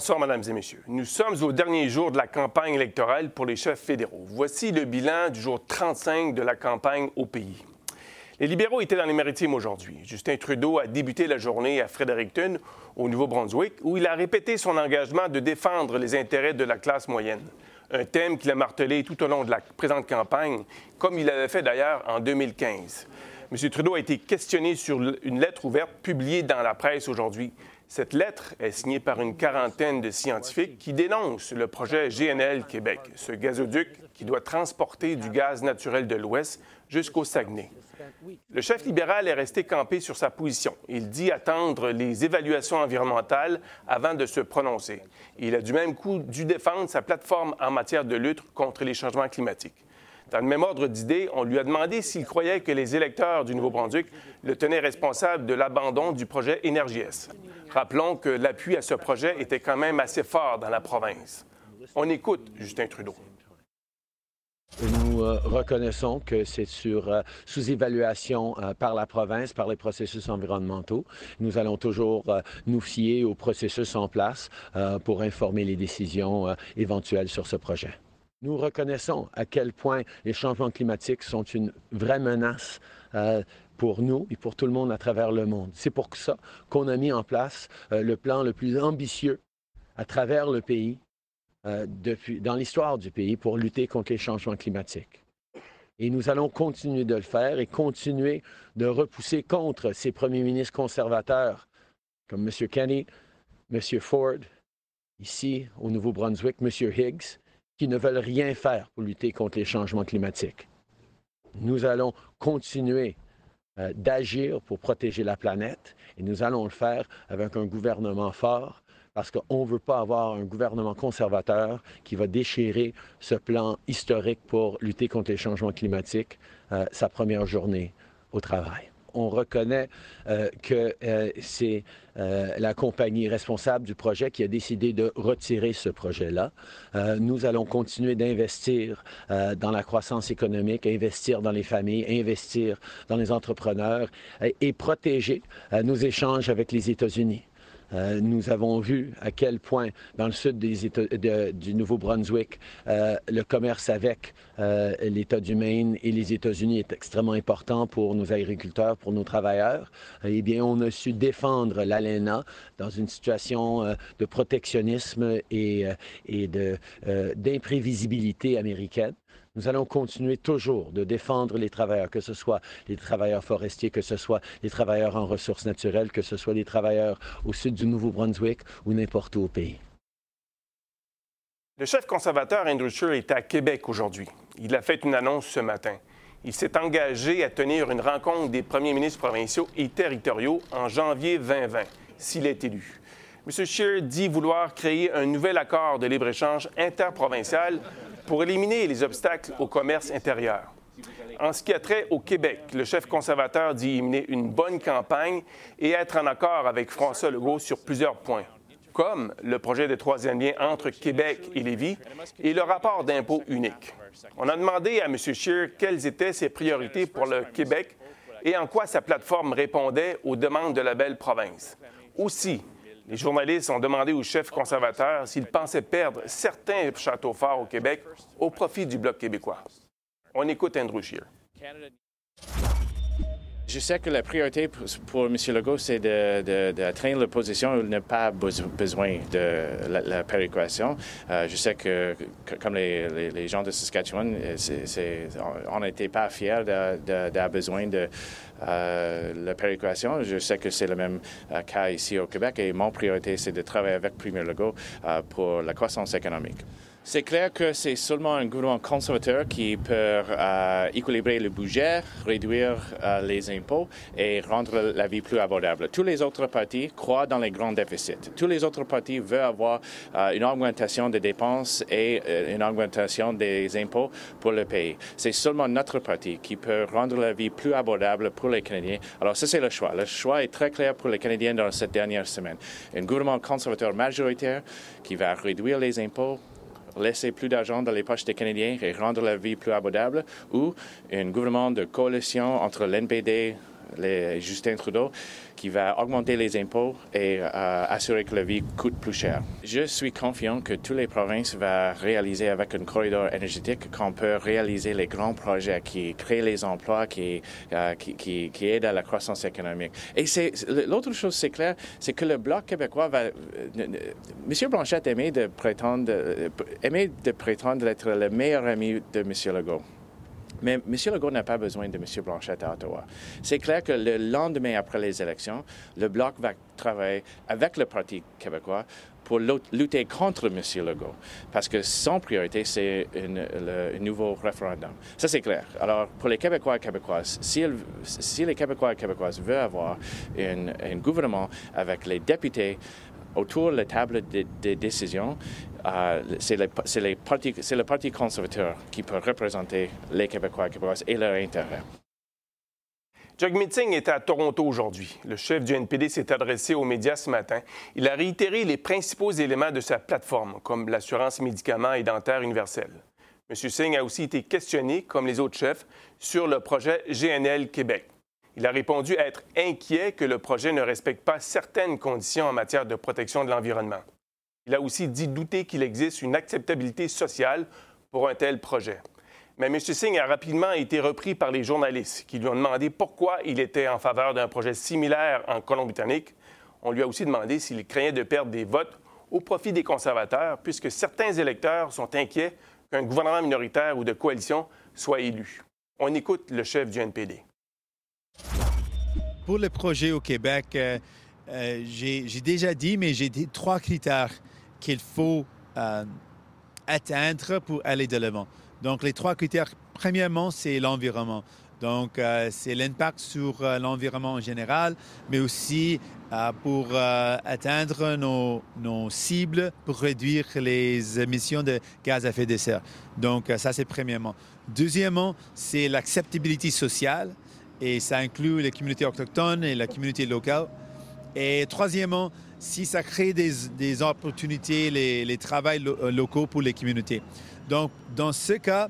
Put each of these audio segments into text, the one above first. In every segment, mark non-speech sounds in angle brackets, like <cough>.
Bonsoir, Mesdames et Messieurs. Nous sommes au dernier jour de la campagne électorale pour les chefs fédéraux. Voici le bilan du jour 35 de la campagne au pays. Les libéraux étaient dans les maritimes aujourd'hui. Justin Trudeau a débuté la journée à Fredericton, au Nouveau-Brunswick, où il a répété son engagement de défendre les intérêts de la classe moyenne. Un thème qu'il a martelé tout au long de la présente campagne, comme il l'avait fait d'ailleurs en 2015. M. Trudeau a été questionné sur une lettre ouverte publiée dans la presse aujourd'hui. Cette lettre est signée par une quarantaine de scientifiques qui dénoncent le projet GNL Québec, ce gazoduc qui doit transporter du gaz naturel de l'Ouest jusqu'au Saguenay. Le chef libéral est resté campé sur sa position. Il dit attendre les évaluations environnementales avant de se prononcer. Il a du même coup dû défendre sa plateforme en matière de lutte contre les changements climatiques. Dans le même ordre d'idées, on lui a demandé s'il croyait que les électeurs du Nouveau-Brunswick le tenaient responsable de l'abandon du projet Énergie-S. Rappelons que l'appui à ce projet était quand même assez fort dans la province. On écoute Justin Trudeau. Nous euh, reconnaissons que c'est sur euh, sous-évaluation euh, par la province, par les processus environnementaux. Nous allons toujours nous fier au processus en place pour informer les décisions éventuelles sur ce projet. Nous reconnaissons à quel point les changements climatiques sont une vraie menace euh, pour nous et pour tout le monde à travers le monde. C'est pour ça qu'on a mis en place euh, le plan le plus ambitieux à travers le pays, euh, depuis, dans l'histoire du pays, pour lutter contre les changements climatiques. Et nous allons continuer de le faire et continuer de repousser contre ces premiers ministres conservateurs comme M. Kenny, M. Ford, ici au Nouveau-Brunswick, M. Higgs, qui ne veulent rien faire pour lutter contre les changements climatiques. Nous allons continuer euh, d'agir pour protéger la planète et nous allons le faire avec un gouvernement fort parce qu'on ne veut pas avoir un gouvernement conservateur qui va déchirer ce plan historique pour lutter contre les changements climatiques, euh, sa première journée au travail on reconnaît euh, que euh, c'est euh, la compagnie responsable du projet qui a décidé de retirer ce projet-là. nous allons continuer d'investir dans la croissance économique, investir dans les familles, investir dans les entrepreneurs et protéger nos échanges avec les États-Unis. Euh, nous avons vu à quel point, dans le sud du Nouveau-Brunswick, euh, le commerce avec euh, l'État du Maine et les États-Unis est extrêmement important pour nos agriculteurs, pour nos travailleurs. Eh bien, on a su défendre l'ALENA dans une situation de protectionnisme et, et d'imprévisibilité américaine. Nous allons continuer toujours de défendre les travailleurs, que ce soit les travailleurs forestiers, que ce soit les travailleurs en ressources naturelles, que ce soit les travailleurs au sud du Nouveau-Brunswick ou n'importe où au pays. Le chef conservateur Andrew Scheer est à Québec aujourd'hui. Il a fait une annonce ce matin. Il s'est engagé à tenir une rencontre des premiers ministres provinciaux et territoriaux en janvier 2020, s'il est élu. M. Scheer dit vouloir créer un nouvel accord de libre-échange interprovincial pour éliminer les obstacles au commerce intérieur. En ce qui a trait au Québec, le chef conservateur dit mener une bonne campagne et être en accord avec François Legault sur plusieurs points, comme le projet de troisième lien entre Québec et Lévis et le rapport d'impôt unique. On a demandé à M. Scheer quelles étaient ses priorités pour le Québec et en quoi sa plateforme répondait aux demandes de la belle province. Aussi, les journalistes ont demandé au chef conservateur s'il pensait perdre certains châteaux forts au Québec au profit du Bloc québécois. On écoute Andrew Scheer. Je sais que la priorité pour, M. Legault, c'est d'atteindre de, la position où il n'a pas besoin de la, péréquation. Euh, je sais que, comme les, gens de Saskatchewan, on n'était pas fiers d'avoir besoin de euh, la péréquation. Je sais que c'est le même euh, cas ici au Québec et mon priorité, c'est de travailler avec Premier Legault pour la croissance économique. C'est clair que c'est seulement un gouvernement conservateur qui peut euh, équilibrer le budget, réduire euh, les impôts et rendre la vie plus abordable. Tous les autres partis croient dans les grands déficits. Tous les autres partis veulent avoir euh, une augmentation des dépenses et une augmentation des impôts pour le pays. C'est seulement notre parti qui peut rendre la vie plus abordable pour les Canadiens. Alors ça, c'est le choix. Le choix est très clair pour les Canadiens dans cette dernière semaine. Un gouvernement conservateur majoritaire qui va réduire les impôts, laisser plus d'argent dans les poches des Canadiens et rendre la vie plus abordable, ou un gouvernement de coalition entre l'NPD, Justin Trudeau, qui va augmenter les impôts et euh, assurer que la vie coûte plus cher. Je suis confiant que toutes les provinces vont réaliser avec un corridor énergétique qu'on peut réaliser les grands projets qui créent les emplois, qui, euh, qui, qui, aident à la croissance économique. Et l'autre chose, c'est clair, c'est que le Bloc québécois va... Euh, M. Blanchette aimait de prétendre, aimait de prétendre être le meilleur ami de M. Legault. Mais M. Legault n'a pas besoin de M. Blanchette à Ottawa. C'est clair que le lendemain après les élections, le Bloc va travailler avec le Parti québécois pour lutter contre M. Legault, parce que son priorité, c'est un nouveau référendum. Ça, c'est clair. Alors, pour les Québécois et Québécoises, si, les Québécois et Québécoises veulent avoir un gouvernement avec les députés autour de la table de, de décision, euh, c'est le Parti conservateur qui peut représenter les Québécois et Québécoises et leurs intérêts. Meeting était à Toronto aujourd'hui. Le chef du NPD s'est adressé aux médias ce matin. Il a réitéré les principaux éléments de sa plateforme, comme l'assurance médicaments et dentaire universelle. M. Singh a aussi été questionné, comme les autres chefs, sur le projet GNL Québec. Il a répondu être inquiet que le projet ne respecte pas certaines conditions en matière de protection de l'environnement. Il a aussi dit douter qu'il existe une acceptabilité sociale pour un tel projet. Mais M. Singh a rapidement été repris par les journalistes qui lui ont demandé pourquoi il était en faveur d'un projet similaire en Colombie-Britannique. On lui a aussi demandé s'il craignait de perdre des votes au profit des conservateurs, puisque certains électeurs sont inquiets qu'un gouvernement minoritaire ou de coalition soit élu. On écoute le chef du NPD. Pour le projet au Québec, euh, euh, j'ai déjà dit, mais j'ai trois critères qu'il faut euh, atteindre pour aller de l'avant. Donc, les trois critères, premièrement, c'est l'environnement. Donc, c'est l'impact sur l'environnement en général, mais aussi pour atteindre nos, nos, cibles pour réduire les émissions de gaz à effet de serre. Donc, ça, c'est premièrement. Deuxièmement, c'est l'acceptabilité sociale, et ça inclut les communautés autochtones et la communauté locale. Et troisièmement, si ça crée des, opportunités, les, les travails euh, locaux pour les communautés. Donc, dans ce cas,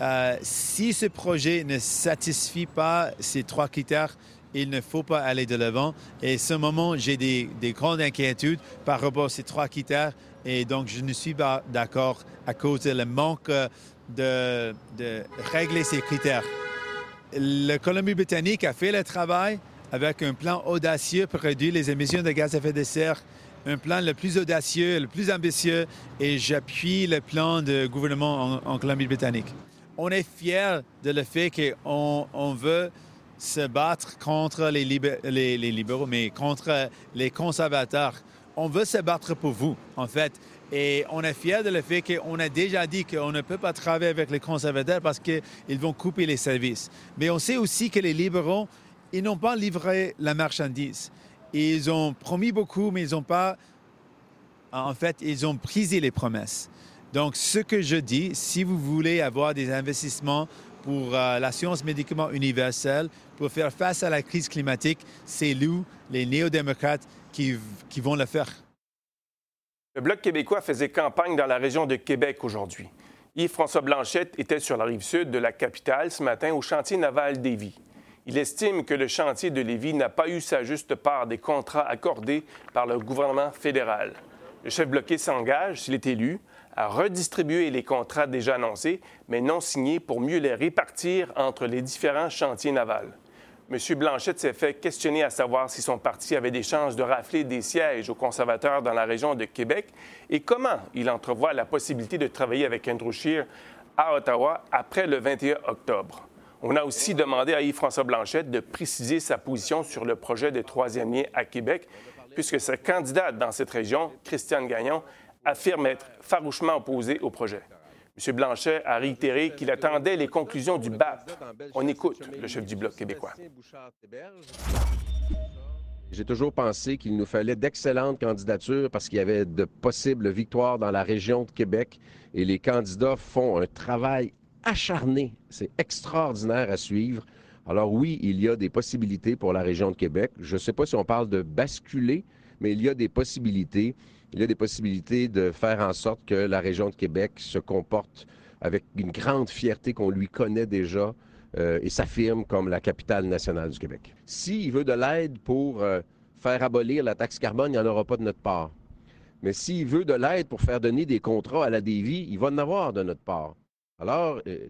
euh, si ce projet ne satisfie pas ces trois critères, il ne faut pas aller de l'avant. Et ce moment, j'ai des, grandes inquiétudes par rapport à ces trois critères. Et donc, je ne suis pas d'accord à cause le manque de régler ces critères. Le Colombie-Britannique a fait le travail avec un plan audacieux pour réduire les émissions de gaz à effet de serre, un plan le plus audacieux, le plus ambitieux, et j'appuie le plan de gouvernement en, Colombie-Britannique. On est fiers de le fait qu'on on veut se battre contre les, libéraux, mais contre les conservateurs. On veut se battre pour vous, en fait. Et on est fiers de le fait qu'on a déjà dit qu'on ne peut pas travailler avec les conservateurs parce qu'ils vont couper les services. Mais on sait aussi que les libéraux ils n'ont pas livré la marchandise. Ils ont promis beaucoup, mais ils n'ont pas. En fait, ils ont brisé les promesses. Donc, ce que je dis, si vous voulez avoir des investissements pour euh, la science médicament universelle, pour faire face à la crise climatique, c'est nous, les néo-démocrates, qui, qui vont le faire. Le Bloc québécois faisait campagne dans la région de Québec aujourd'hui. Yves-François Blanchette était sur la rive sud de la capitale ce matin au chantier naval d'Évy. Il estime que le chantier de Lévis n'a pas eu sa juste part des contrats accordés par le gouvernement fédéral. Le chef bloqué s'engage, s'il est élu, à redistribuer les contrats déjà annoncés, mais non signés pour mieux les répartir entre les différents chantiers navals. M. Blanchette s'est fait questionner à savoir si son parti avait des chances de rafler des sièges aux conservateurs dans la région de Québec et comment il entrevoit la possibilité de travailler avec Andrew Scheer à Ottawa après le 21 octobre. On a aussi demandé à Yves-François Blanchette de préciser sa position sur le projet des troisième liens à Québec, puisque sa candidate dans cette région, Christiane Gagnon, affirme être farouchement opposé au projet. M. Blanchet a réitéré qu'il attendait les conclusions du BAP. On écoute le chef du Bloc québécois. J'ai toujours pensé qu'il nous fallait d'excellentes candidatures parce qu'il y avait de possibles victoires dans la région de Québec et les candidats font un travail acharné. C'est extraordinaire à suivre. Alors oui, il y a des possibilités pour la région de Québec. Je ne sais pas si on parle de basculer, mais il y a des possibilités. Il y a des possibilités de faire en sorte que la région de Québec se comporte avec une grande fierté qu'on lui connaît déjà euh, et s'affirme comme la capitale nationale du Québec. S'il veut de l'aide pour euh, faire abolir la taxe carbone, il n'y en aura pas de notre part. Mais s'il veut de l'aide pour faire donner des contrats à la DV, il va en avoir de notre part. Alors, euh,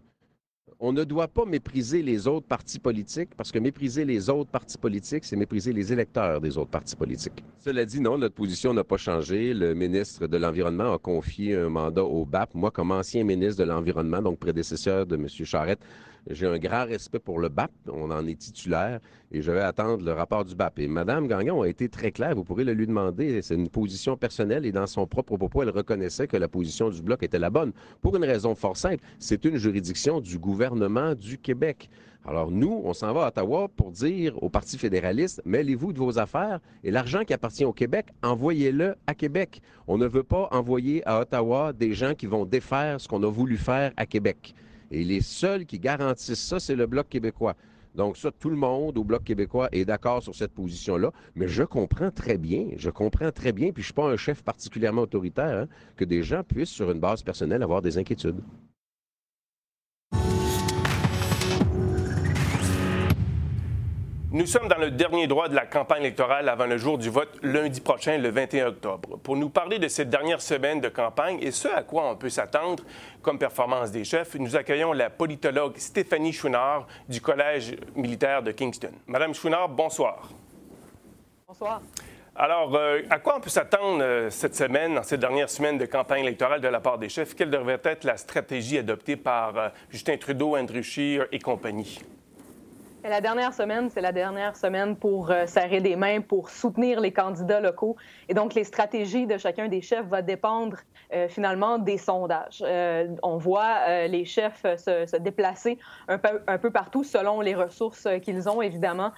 on ne doit pas mépriser les autres partis politiques parce que mépriser les autres partis politiques, c'est mépriser les électeurs des autres partis politiques. Cela dit, non, notre position n'a pas changé. Le ministre de l'Environnement a confié un mandat au BAP. Moi, comme ancien ministre de l'Environnement, donc prédécesseur de M. Charette, j'ai un grand respect pour le BAP. On en est titulaire et je vais attendre le rapport du BAP. Et Mme Gagnon a été très claire. Vous pourrez le lui demander. C'est une position personnelle et dans son propre propos, elle reconnaissait que la position du Bloc était la bonne. Pour une raison fort simple. C'est une juridiction du gouvernement du Québec. Alors nous, on s'en va à Ottawa pour dire au Parti fédéraliste, mêlez-vous de vos affaires et l'argent qui appartient au Québec, envoyez-le à Québec. On ne veut pas envoyer à Ottawa des gens qui vont défaire ce qu'on a voulu faire à Québec. Et les seuls qui garantissent ça, c'est le Bloc québécois. Donc ça, tout le monde au Bloc québécois est d'accord sur cette position-là, mais je comprends très bien, je comprends très bien, puis je suis pas un chef particulièrement autoritaire, hein, que des gens puissent, sur une base personnelle, avoir des inquiétudes. Nous sommes dans le dernier droit de la campagne électorale avant le jour du vote lundi prochain, le 21 octobre. Pour nous parler de cette dernière semaine de campagne et ce à quoi on peut s'attendre comme performance des chefs, nous accueillons la politologue Stéphanie Chouinard du Collège militaire de Kingston. Madame Chouinard, bonsoir. Bonsoir. Alors, euh, à quoi on peut s'attendre euh, cette semaine, dans cette dernière semaine de campagne électorale de la part des chefs? Quelle devrait être la stratégie adoptée par euh, Justin Trudeau, Andrew Scheer et compagnie? La dernière semaine, c'est la dernière semaine pour euh, serrer des mains, pour soutenir les candidats locaux. Et donc, les stratégies de chacun des chefs vont dépendre euh, finalement des sondages. Euh, on voit les chefs se, déplacer un peu, un peu, partout selon les ressources qu'ils ont, évidemment,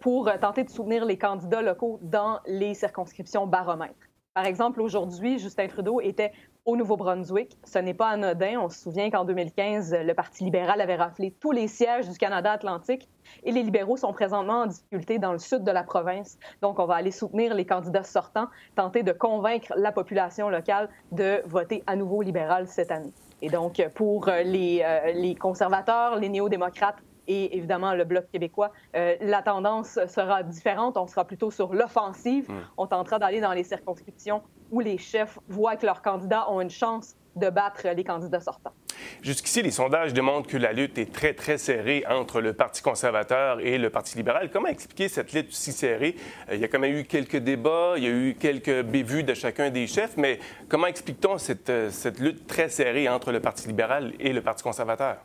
pour tenter de soutenir les candidats locaux dans les circonscriptions baromètres. Par exemple, aujourd'hui, Justin Trudeau était au Nouveau-Brunswick. Ce n'est pas anodin. On se souvient qu'en 2015, le Parti libéral avait raflé tous les sièges du Canada Atlantique et les libéraux sont présentement en difficulté dans le sud de la province. Donc, on va aller soutenir les candidats sortants, tenter de convaincre la population locale de voter à nouveau libéral cette année. Et donc, pour les, euh, les conservateurs, les néo-démocrates, et évidemment le Bloc québécois, euh, la tendance sera différente. On sera plutôt sur l'offensive. Hmm. On tentera d'aller dans les circonscriptions où les chefs voient que leurs candidats ont une chance de battre les candidats sortants. Jusqu'ici, les sondages démontrent que la lutte est très, très serrée entre le Parti conservateur et le Parti libéral. Comment expliquer cette lutte si serrée? Euh, il y a quand même eu quelques débats, il y a eu quelques bévues de chacun des chefs, mais comment explique-t-on cette, euh, cette lutte très serrée entre le Parti libéral et le Parti conservateur?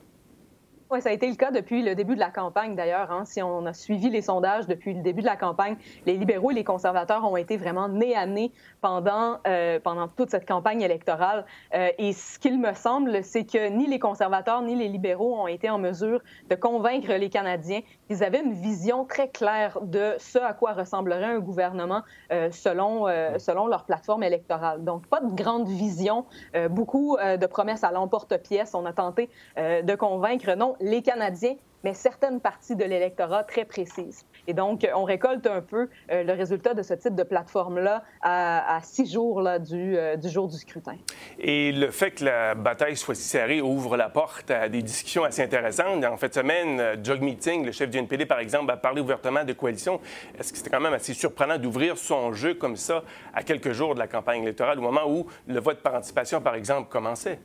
Oui, ça a été le cas depuis le début de la campagne, d'ailleurs. Hein. Si on a suivi les sondages depuis le début de la campagne, les libéraux et les conservateurs ont été vraiment nez à nez pendant, euh, pendant toute cette campagne électorale. Euh, et ce qu'il me semble, c'est que ni les conservateurs ni les libéraux ont été en mesure de convaincre les Canadiens qu'ils avaient une vision très claire de ce à quoi ressemblerait un gouvernement euh, selon, selon leur plateforme électorale. Donc, pas de grande vision, beaucoup de promesses à l'emporte-pièce. On a tenté de convaincre, non, les Canadiens, mais certaines parties de l'électorat très précises. Et donc, on récolte un peu euh, le résultat de ce type de plateforme-là à, six jours euh, du, jour du scrutin. Et le fait que la bataille soit si serrée ouvre la porte à des discussions assez intéressantes. En fait, semaine, Jog Meeting, le chef du NPD, par exemple, a parlé ouvertement de coalition. Est-ce que c'était quand même assez surprenant d'ouvrir son jeu comme ça à quelques jours de la campagne électorale, au moment où le vote par anticipation, par exemple, commençait?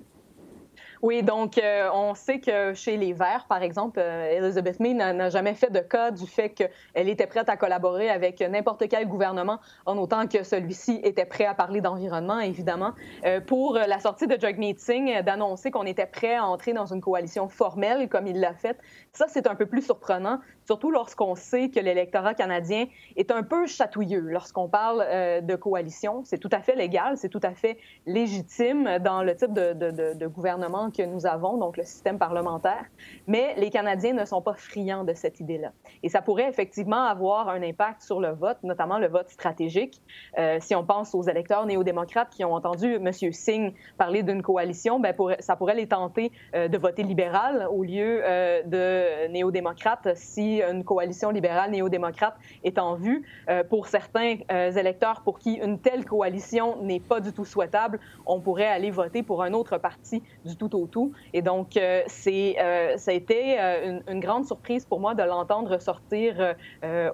Oui, donc euh, on sait que chez les Verts, par exemple, euh, Elizabeth May n'a jamais fait de cas du fait qu'elle était prête à collaborer avec n'importe quel gouvernement, en autant que celui-ci était prêt à parler d'environnement, évidemment. Euh, pour la sortie de Jagmeet Singh, d'annoncer qu'on était prêt à entrer dans une coalition formelle, comme il l'a fait, ça, c'est un peu plus surprenant, surtout lorsqu'on sait que l'électorat canadien est un peu chatouilleux lorsqu'on parle de coalition. C'est tout à fait légal, c'est tout à fait légitime dans le type de, de, gouvernement que nous avons, donc le système parlementaire, mais les Canadiens ne sont pas friands de cette idée-là. Et ça pourrait effectivement avoir un impact sur le vote, notamment le vote stratégique. Euh, si on pense aux électeurs néo-démocrates qui ont entendu M. Singh parler d'une coalition, ben ça pourrait les tenter euh, de voter libéral au lieu euh, de néo-démocrate si une coalition libérale néo-démocrate est en vue. pour certains électeurs pour qui une telle coalition n'est pas du tout souhaitable, on pourrait aller voter pour un autre parti du tout tout. Et donc, euh, c'est, euh, ça a été euh, une, grande surprise pour moi de l'entendre sortir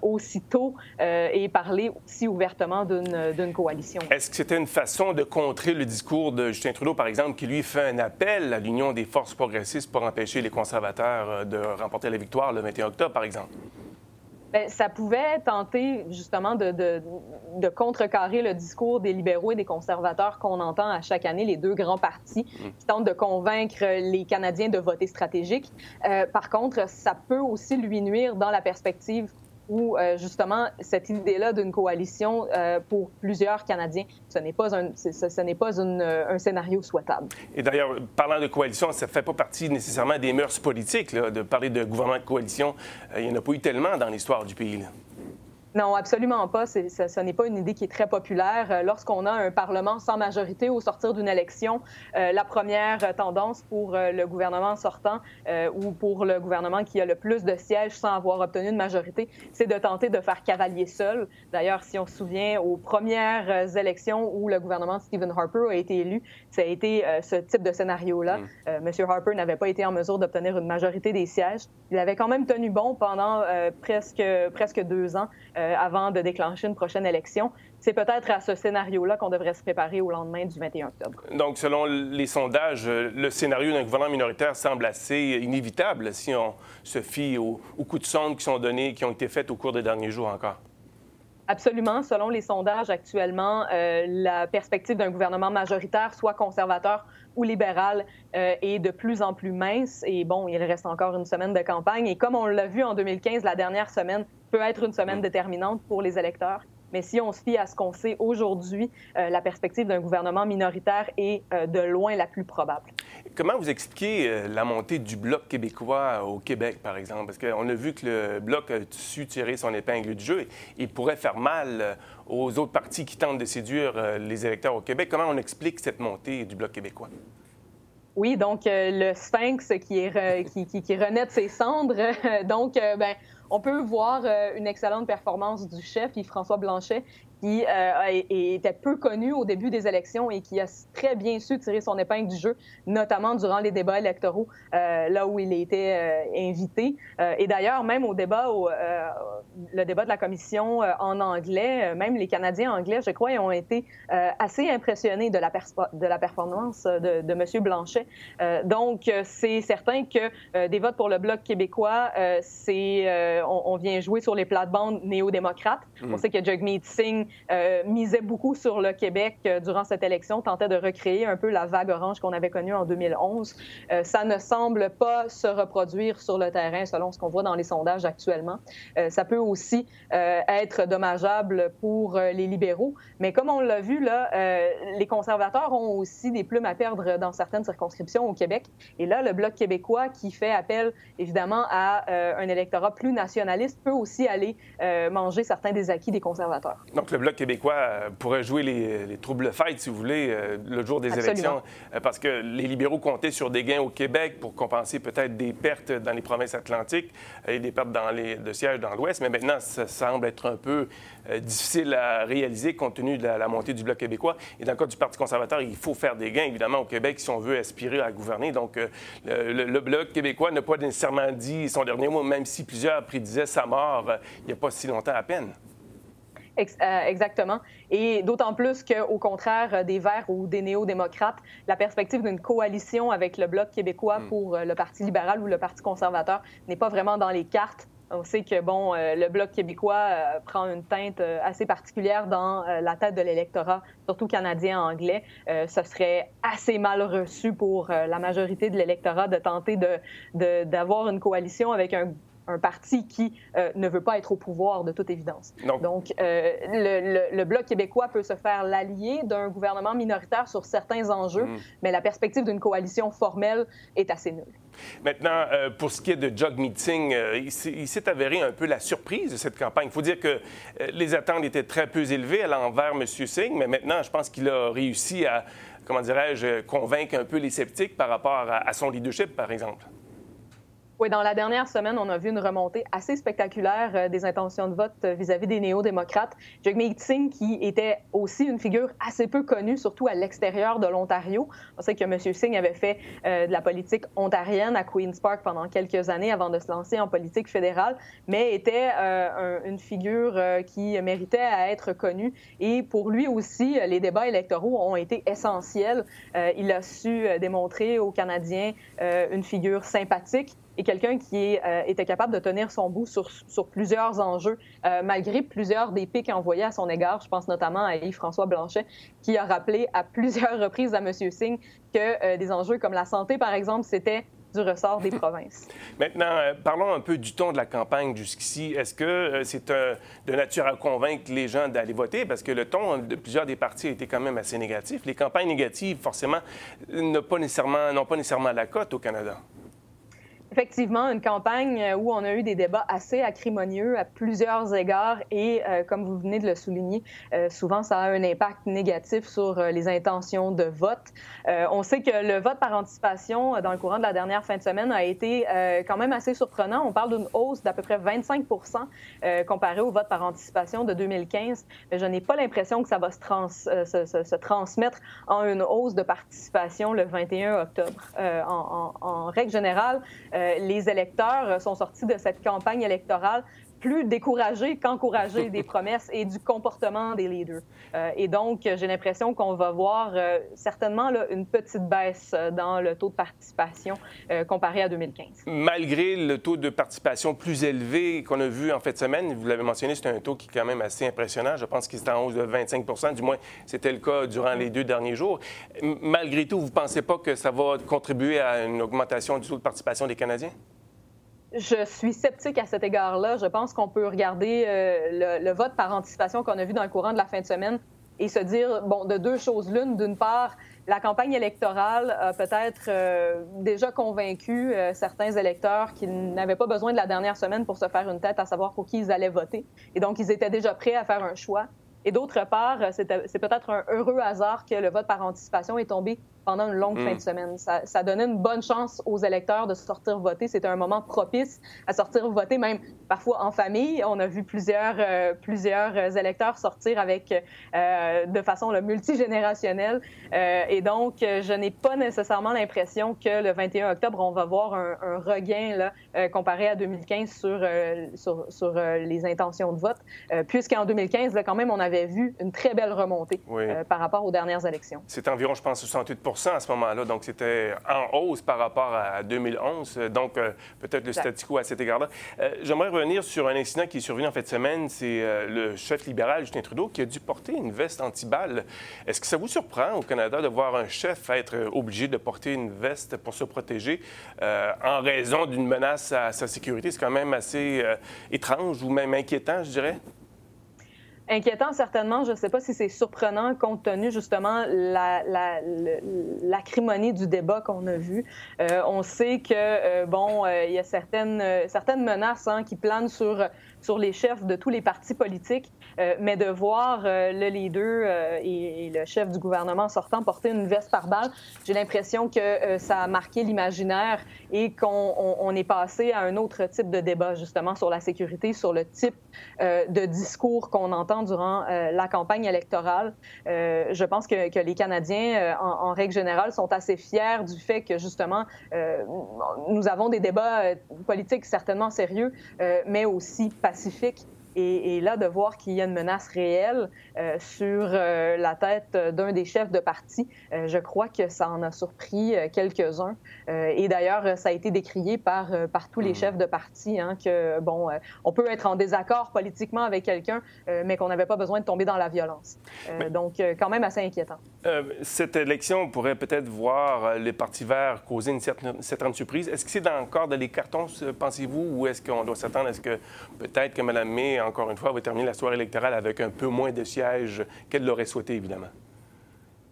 aussitôt et parler si ouvertement d'une coalition. Est-ce que c'était une façon de contrer le discours de Justin Trudeau, par exemple, qui lui fait un appel à l'Union des forces progressistes pour empêcher les conservateurs de remporter la victoire le 21 octobre, par exemple? Bien, ça pouvait tenter justement de, de, contrecarrer le discours des libéraux et des conservateurs qu'on entend à chaque année, les deux grands partis mmh. qui tentent de convaincre les Canadiens de voter stratégique. Euh, par contre, ça peut aussi lui nuire dans la perspective où euh, justement cette idée-là d'une coalition euh, pour plusieurs Canadiens, ce n'est pas, un, ce, n'est pas euh, un scénario souhaitable. Et d'ailleurs, parlant de coalition, ça ne fait pas partie nécessairement des mœurs politiques de parler de gouvernement de coalition. il n'y en a pas eu tellement dans l'histoire du pays. Non, absolument pas. ce n'est pas une idée qui est très populaire. Euh, lorsqu'on a un Parlement sans majorité au sortir d'une élection, euh, la première tendance pour euh, le gouvernement sortant ou pour le gouvernement qui a le plus de sièges sans avoir obtenu une majorité, c'est de tenter de faire cavalier seul. D'ailleurs, si on se souvient aux premières élections où le gouvernement de Stephen Harper a été élu, ça a été ce type de scénario-là. M. Mm. Monsieur Harper n'avait pas été en mesure d'obtenir une majorité des sièges. Il avait quand même tenu bon pendant presque, presque deux ans. Euh, avant de déclencher une prochaine élection. C'est peut-être à ce scénario-là qu'on devrait se préparer au lendemain du 21 octobre. Donc, selon les sondages, euh, le scénario d'un gouvernement minoritaire semble assez inévitable si on se fie aux, coups de sonde qui sont donnés, qui ont été faits au cours des derniers jours encore. Absolument. Selon les sondages actuellement, euh, la perspective d'un gouvernement majoritaire, soit conservateur ou libéral, est de plus en plus mince. Et bon, il reste encore une semaine de campagne. Et comme on l'a vu en 2015, la dernière semaine, peut être une semaine déterminante pour les électeurs. Mais si on se fie à ce qu'on sait aujourd'hui, euh, la perspective d'un gouvernement minoritaire est euh, de loin la plus probable. Comment vous expliquez euh, la montée du Bloc québécois au Québec, par exemple? Parce qu'on a vu que le Bloc a su tirer son épingle du jeu et il pourrait faire mal aux autres partis qui tentent de séduire les électeurs au Québec. Comment on explique cette montée du Bloc québécois? Oui, donc le sphinx qui, est, qui, qui, renaît de ses cendres. <laughs> donc, ben, on peut voir euh, une excellente performance du chef, Yves-François Blanchet, qui euh, était peu connu au début des élections et qui a très bien su tirer son épingle du jeu, notamment durant les débats électoraux, euh, là où il était euh, invité. et d'ailleurs, même au débat, au, le débat de la commission en anglais, même les Canadiens anglais, je crois, ont été assez impressionnés de la, de la performance de, de M. Blanchet. donc, c'est certain que des votes pour le Bloc québécois, c'est on, vient jouer sur les plates-bandes néo-démocrates. Mm. On sait que Jagmeet Singh euh, misait beaucoup sur le Québec euh, durant cette élection, tentait de recréer un peu la vague orange qu'on avait connue en 2011. Euh, ça ne semble pas se reproduire sur le terrain selon ce qu'on voit dans les sondages actuellement. ça peut aussi être dommageable pour les libéraux, mais comme on l'a vu, là, les conservateurs ont aussi des plumes à perdre dans certaines circonscriptions au Québec. Et là, le Bloc québécois, qui fait appel évidemment à un électorat plus nationaliste, peut aussi aller manger certains des acquis des conservateurs. Le Bloc québécois euh, pourrait jouer les, troubles fêtes, si vous voulez, euh, le jour des élections, euh, parce que les libéraux comptaient sur des gains au Québec pour compenser peut-être des pertes dans les provinces atlantiques et des pertes dans les, de sièges dans l'Ouest. Mais maintenant, ça semble être un peu difficile à réaliser compte tenu de la, montée du Bloc québécois. Et dans le cas du Parti conservateur, il faut faire des gains, évidemment, au Québec si on veut aspirer à gouverner. Donc, le, Bloc québécois n'a pas nécessairement dit son dernier mot, même si plusieurs prédisaient sa mort il n'y a pas si longtemps à peine. Exactement. Et d'autant plus qu'au contraire des Verts ou des néo-démocrates, la perspective d'une coalition avec le Bloc québécois hmm. pour le Parti libéral ou le Parti conservateur n'est pas vraiment dans les cartes. On sait que bon, euh, le Bloc québécois euh, prend une teinte euh, assez particulière dans la tête de l'électorat, surtout canadien anglais. ce serait assez mal reçu pour la majorité de l'électorat de tenter d'avoir une coalition avec un un parti qui ne veut pas être au pouvoir de toute évidence. Donc, le, Bloc québécois peut se faire l'allié d'un gouvernement minoritaire sur certains enjeux, mm. mais la perspective d'une coalition formelle est assez nulle. Maintenant, euh, pour ce qui est de Jog Meeting, euh, il s'est avéré un peu la surprise de cette campagne. Il faut dire que euh, les attentes étaient très peu élevées à l'envers M. Singh, mais maintenant, je pense qu'il a réussi à, comment dirais-je, convaincre un peu les sceptiques par rapport à son leadership, par exemple. Oui, dans la dernière semaine, on a vu une remontée assez spectaculaire euh, des intentions de vote euh, vis-à-vis des néo-démocrates. Jagmeet Singh, qui était aussi une figure assez peu connue, surtout à l'extérieur de l'Ontario. On sait que M. Singh avait fait euh, de la politique ontarienne à Queen's Park pendant quelques années avant de se lancer en politique fédérale, mais était une figure qui méritait à être connue. Et pour lui aussi, les débats électoraux ont été essentiels. il a su démontrer aux Canadiens une figure sympathique et quelqu'un qui euh, était capable de tenir son bout sur, sur plusieurs enjeux, euh, malgré plusieurs des pics envoyés à son égard. Je pense notamment à Yves-François Blanchet, qui a rappelé à plusieurs <laughs> reprises à M. Singh que euh, des enjeux comme la santé, par exemple, c'était du ressort des <laughs> provinces. Maintenant, parlons un peu du ton de la campagne jusqu'ici. Est-ce que c'est de nature à convaincre les gens d'aller voter? Parce que le ton de plusieurs des partis a été quand même assez négatif. Les campagnes négatives, forcément, n'ont pas nécessairement, pas nécessairement la cote au Canada effectivement une campagne euh, où on a eu des débats assez acrimonieux à plusieurs égards et, euh, comme vous venez de le souligner, euh, souvent ça a un impact négatif sur les intentions de vote. on sait que le vote par anticipation dans le courant de la dernière fin de semaine a été quand même assez surprenant. On parle d'une hausse d'à peu près 25 comparé au vote par anticipation de 2015. Mais je n'ai pas l'impression que ça va se, trans, se, se, transmettre en une hausse de participation le 21 octobre. En, règle générale, les électeurs sont sortis de cette campagne électorale plus découragés qu'encouragés des <laughs> promesses et du comportement des leaders. Euh, et donc, j'ai l'impression qu'on va voir euh, certainement une petite baisse dans le taux de participation comparé à 2015. Malgré le taux de participation plus élevé qu'on a vu en fin de semaine, vous l'avez mentionné, c'est un taux qui est quand même assez impressionnant. Je pense qu'il est en hausse de 25 du moins c'était le cas durant les deux derniers jours. Malgré tout, vous ne pensez pas que ça va contribuer à une augmentation du taux de participation des Canadiens? Je suis sceptique à cet égard-là. Je pense qu'on peut regarder euh, le, vote par anticipation qu'on a vu dans le courant de la fin de semaine et se dire, bon, de deux choses l'une. D'une part, la campagne électorale a peut-être euh, déjà convaincu euh, certains électeurs qu'ils n'avaient pas besoin de la dernière semaine pour se faire une tête à savoir pour qui ils allaient voter. Et donc, ils étaient déjà prêts à faire un choix. Et d'autre part, c'est peut-être un heureux hasard que le vote par anticipation est tombé pendant une longue fin de mm. semaine. Ça, ça, donnait une bonne chance aux électeurs de sortir voter. C'était un moment propice à sortir voter, même parfois en famille. On a vu plusieurs, euh, plusieurs électeurs sortir avec, euh, de façon là, multigénérationnelle. Euh, et donc, je n'ai pas nécessairement l'impression que le 21 octobre, on va voir un, un regain là, comparé à 2015 sur, sur, sur les intentions de vote, puisqu'en 2015, là, quand même, on avait vu une très belle remontée par rapport aux dernières élections. C'est environ, je pense, 68 à ce moment-là. Donc, c'était en hausse par rapport à 2011. Donc, euh, peut-être le statu quo à cet égard-là. Euh, j'aimerais revenir sur un incident qui est survenu en fin de semaine. C'est euh, le chef libéral, Justin Trudeau, qui a dû porter une veste anti-balle. Est-ce que ça vous surprend au Canada de voir un chef être obligé de porter une veste pour se protéger en raison d'une menace à sa sécurité? C'est quand même assez étrange ou même inquiétant, je dirais. Inquiétant, certainement. Je ne sais pas si c'est surprenant compte tenu justement l'acrimonie la, du débat qu'on a vu. Euh, on sait que, euh, bon, euh, il y a certaines, certaines menaces hein, qui planent sur sur les chefs de tous les partis politiques, euh, mais de voir euh, le leader euh, et, le chef du gouvernement sortant porter une veste par balle, j'ai l'impression que ça a marqué l'imaginaire et qu'on est passé à un autre type de débat, justement, sur la sécurité, sur le type de discours qu'on entend durant la campagne électorale. je pense que, les Canadiens, en, en, règle générale, sont assez fiers du fait que, justement, nous avons des débats politiques certainement sérieux, mais aussi pacifiques Et, là, de voir qu'il y a une menace réelle euh, sur euh, la tête d'un des chefs de parti, euh, je crois que ça en a surpris quelques-uns. et d'ailleurs, ça a été décrié par, par tous les mmh. chefs de parti, hein, que, bon, on peut être en désaccord politiquement avec quelqu'un, mais qu'on n'avait pas besoin de tomber dans la violence. Donc, quand même assez inquiétant. cette élection pourrait peut-être voir les partis verts causer une certaine, certaine surprise. Est-ce que c'est encore dans les cartons, pensez-vous, ou est-ce qu'on doit s'attendre à ce que peut-être que Mme May encore une fois, va terminer la soirée électorale avec un peu moins de sièges qu'elle l'aurait souhaité, évidemment.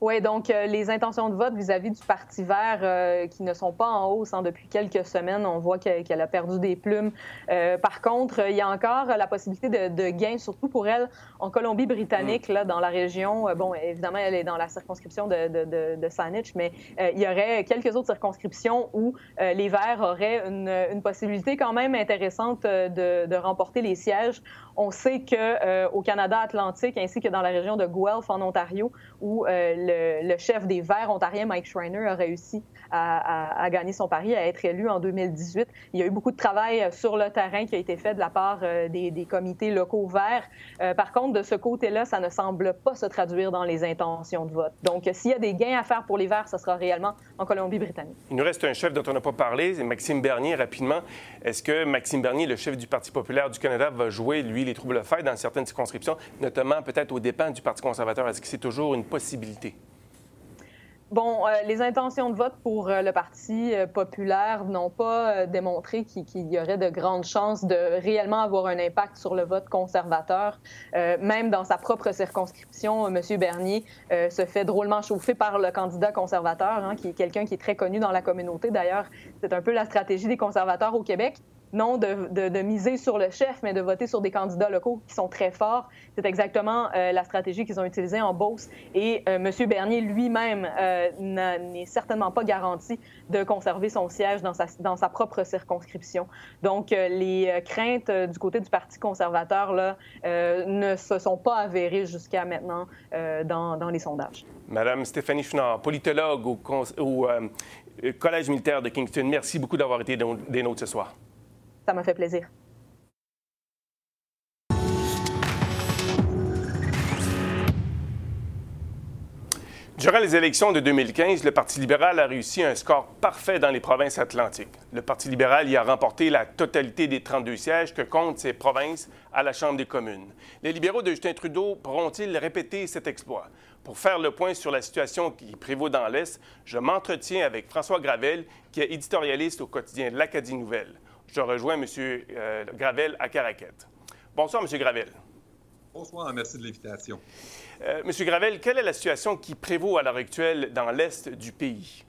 Oui, donc euh, les intentions de vote vis-à-vis du Parti vert euh, qui ne sont pas en hausse hein, depuis quelques semaines, on voit qu'elle a perdu des plumes. Euh, par contre, il y a encore la possibilité de, de gain, surtout pour elle, en Colombie-Britannique, là, dans la région. bon, évidemment, elle est dans la circonscription de, de, de Saanich, mais il y aurait quelques autres circonscriptions où les Verts auraient une, une, possibilité quand même intéressante de, remporter les sièges. On sait qu'au Canada Atlantique, ainsi que dans la région de Guelph, en Ontario, où le le, chef des Verts ontariens, Mike Schreiner, a réussi à, gagner son pari, à être élu en 2018. Il y a eu beaucoup de travail euh, sur le terrain qui a été fait de la part euh, des, comités locaux verts. Euh, par contre, de ce côté-là, ça ne semble pas se traduire dans les intentions de vote. Donc, s'il y a des gains à faire pour les Verts, ce sera réellement en Colombie-Britannique. Il nous reste un chef dont on n'a pas parlé, c'est Maxime Bernier, rapidement. Est-ce que Maxime Bernier, le chef du Parti populaire du Canada, va jouer, lui, les troubles faits dans certaines circonscriptions, notamment peut-être aux dépens du Parti conservateur? Est-ce que c'est toujours une possibilité? Bon, euh, les intentions de vote pour euh, le Parti euh, populaire n'ont pas démontré qu'il y aurait de grandes chances de réellement avoir un impact sur le vote conservateur. même dans sa propre circonscription, M. Bernier se fait drôlement chauffer par le candidat conservateur, hein, qui est quelqu'un qui est très connu dans la communauté. D'ailleurs, c'est un peu la stratégie des conservateurs au Québec non de, miser sur le chef, mais de voter sur des candidats locaux qui sont très forts. C'est exactement euh, la stratégie qu'ils ont utilisée en Beauce. Et euh, M. Bernier lui-même euh, n'est certainement pas garanti de conserver son siège dans sa, propre circonscription. Donc, les craintes du côté du Parti conservateur ne se sont pas avérées jusqu'à maintenant dans, les sondages. Madame Stéphanie Chenard, politologue au Collège militaire de Kingston, merci beaucoup d'avoir été des nôtres ce soir. Ça m'a fait plaisir. Durant les élections de 2015, le Parti libéral a réussi un score parfait dans les provinces atlantiques. Le Parti libéral y a remporté la totalité des 32 sièges que comptent ces provinces à la Chambre des communes. Les libéraux de Justin Trudeau pourront-ils répéter cet exploit? Pour faire le point sur la situation qui prévaut dans l'Est, je m'entretiens avec François Gravel, qui est éditorialiste au quotidien L'Acadie Nouvelle je rejoins M. Euh, Gravel à Caraquette. Bonsoir, M. Gravel. Bonsoir, merci de l'invitation. Euh, M. Gravel, quelle est la situation qui prévaut à l'heure actuelle dans l'Est du pays?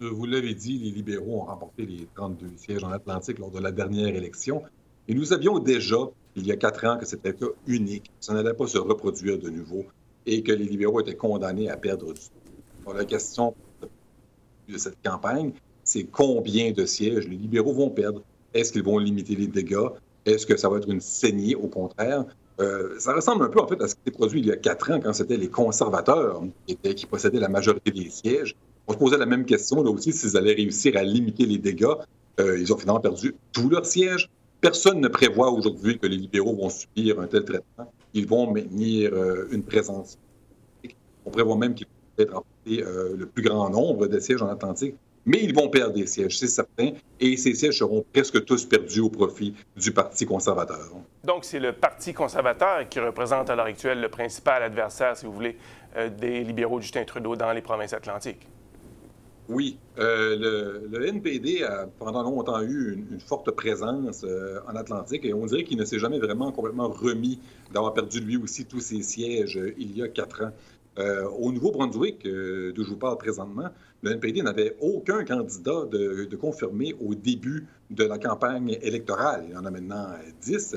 Vous l'avez dit, les libéraux ont remporté les 32 sièges en Atlantique lors de la dernière élection. Et nous savions déjà, il y a quatre ans, que c'était un cas unique. Ça n'allait pas se reproduire de nouveau et que les libéraux étaient condamnés à perdre du temps. la question de cette campagne, c'est combien de sièges les libéraux vont perdre? Est-ce qu'ils vont limiter les dégâts? Est-ce que ça va être une saignée, au contraire? Euh, ça ressemble un peu, en fait, à ce qui s'est produit il y a quatre ans, quand c'était les conservateurs qui, possédaient la majorité des sièges. On se posait la même question, là aussi, s'ils allaient réussir à limiter les dégâts. Euh, ils ont finalement perdu tous leurs sièges. Personne ne prévoit aujourd'hui que les libéraux vont subir un tel traitement. Ils vont maintenir euh, une présence. On prévoit même qu'ils vont être remporter le plus grand nombre de sièges en Atlantique mais ils vont perdre des sièges, c'est certain, et ces sièges seront presque tous perdus au profit du Parti conservateur. Donc, c'est le Parti conservateur qui représente à l'heure actuelle le principal adversaire, si vous voulez, euh, des libéraux de Justin Trudeau dans les provinces atlantiques. Oui, euh, le, NPD a pendant longtemps eu une, forte présence euh, en Atlantique et on dirait qu'il ne s'est jamais vraiment complètement remis d'avoir perdu lui aussi tous ses sièges il y a quatre ans. Au Nouveau-Brunswick, d'où je vous parle présentement, le NPD n'avait aucun candidat de, de, confirmé au début de la campagne électorale. Il en a maintenant 10,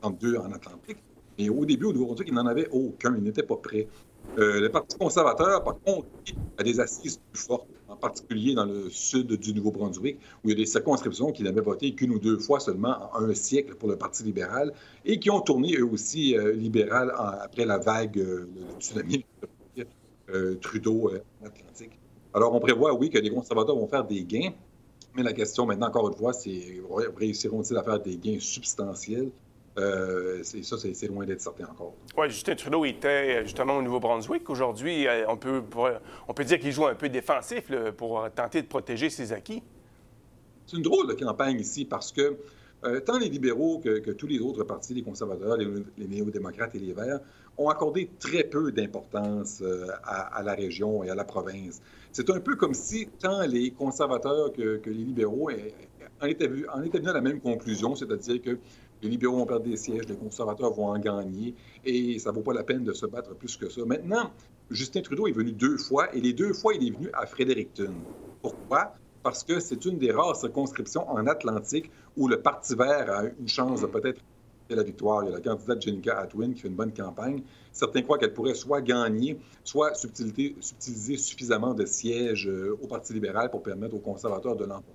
32 en Atlantique. Mais au début, au Nouveau-Brunswick, il n'en avait aucun. Il n'était pas prêt. Euh, le Parti conservateur, par contre, a des assises plus fortes, particulier dans le sud du Nouveau-Brunswick, où il y a des circonscriptions qui n'avaient voté qu'une ou deux fois seulement en un siècle pour le Parti libéral et qui ont tourné eux aussi euh, libéral après la vague, euh, tsunami Trudeau en Atlantique. Alors, on prévoit, oui, que les conservateurs vont faire des gains, mais la question maintenant, encore une fois, c'est réussiront-ils à faire des gains substantiels? Euh, ça, c'est loin d'être certain encore. Oui, Justin Trudeau était justement au Nouveau-Brunswick. Aujourd'hui, euh, on peut, on peut dire qu'il joue un peu défensif pour tenter de protéger ses acquis. C'est une drôle de campagne ici parce que euh, tant les libéraux que, tous les autres partis, les conservateurs, les, néo-démocrates et les Verts, ont accordé très peu d'importance à, la région et à la province. C'est un peu comme si tant les conservateurs que, les libéraux en étaient, en étaient venus à la même conclusion, c'est-à-dire que les libéraux vont perdre des sièges, les conservateurs vont en gagner, et ça ne vaut pas la peine de se battre plus que ça. Maintenant, Justin Trudeau est venu deux fois, et les deux fois, il est venu à Fredericton. Pourquoi? Parce que c'est une des rares circonscriptions en Atlantique où le Parti vert a une chance de peut-être la victoire. Il y a la candidate Jenica Atwin qui fait une bonne campagne. Certains croient qu'elle pourrait soit gagner, soit subtiliser suffisamment de sièges euh, au Parti libéral pour permettre aux conservateurs de l'emporter.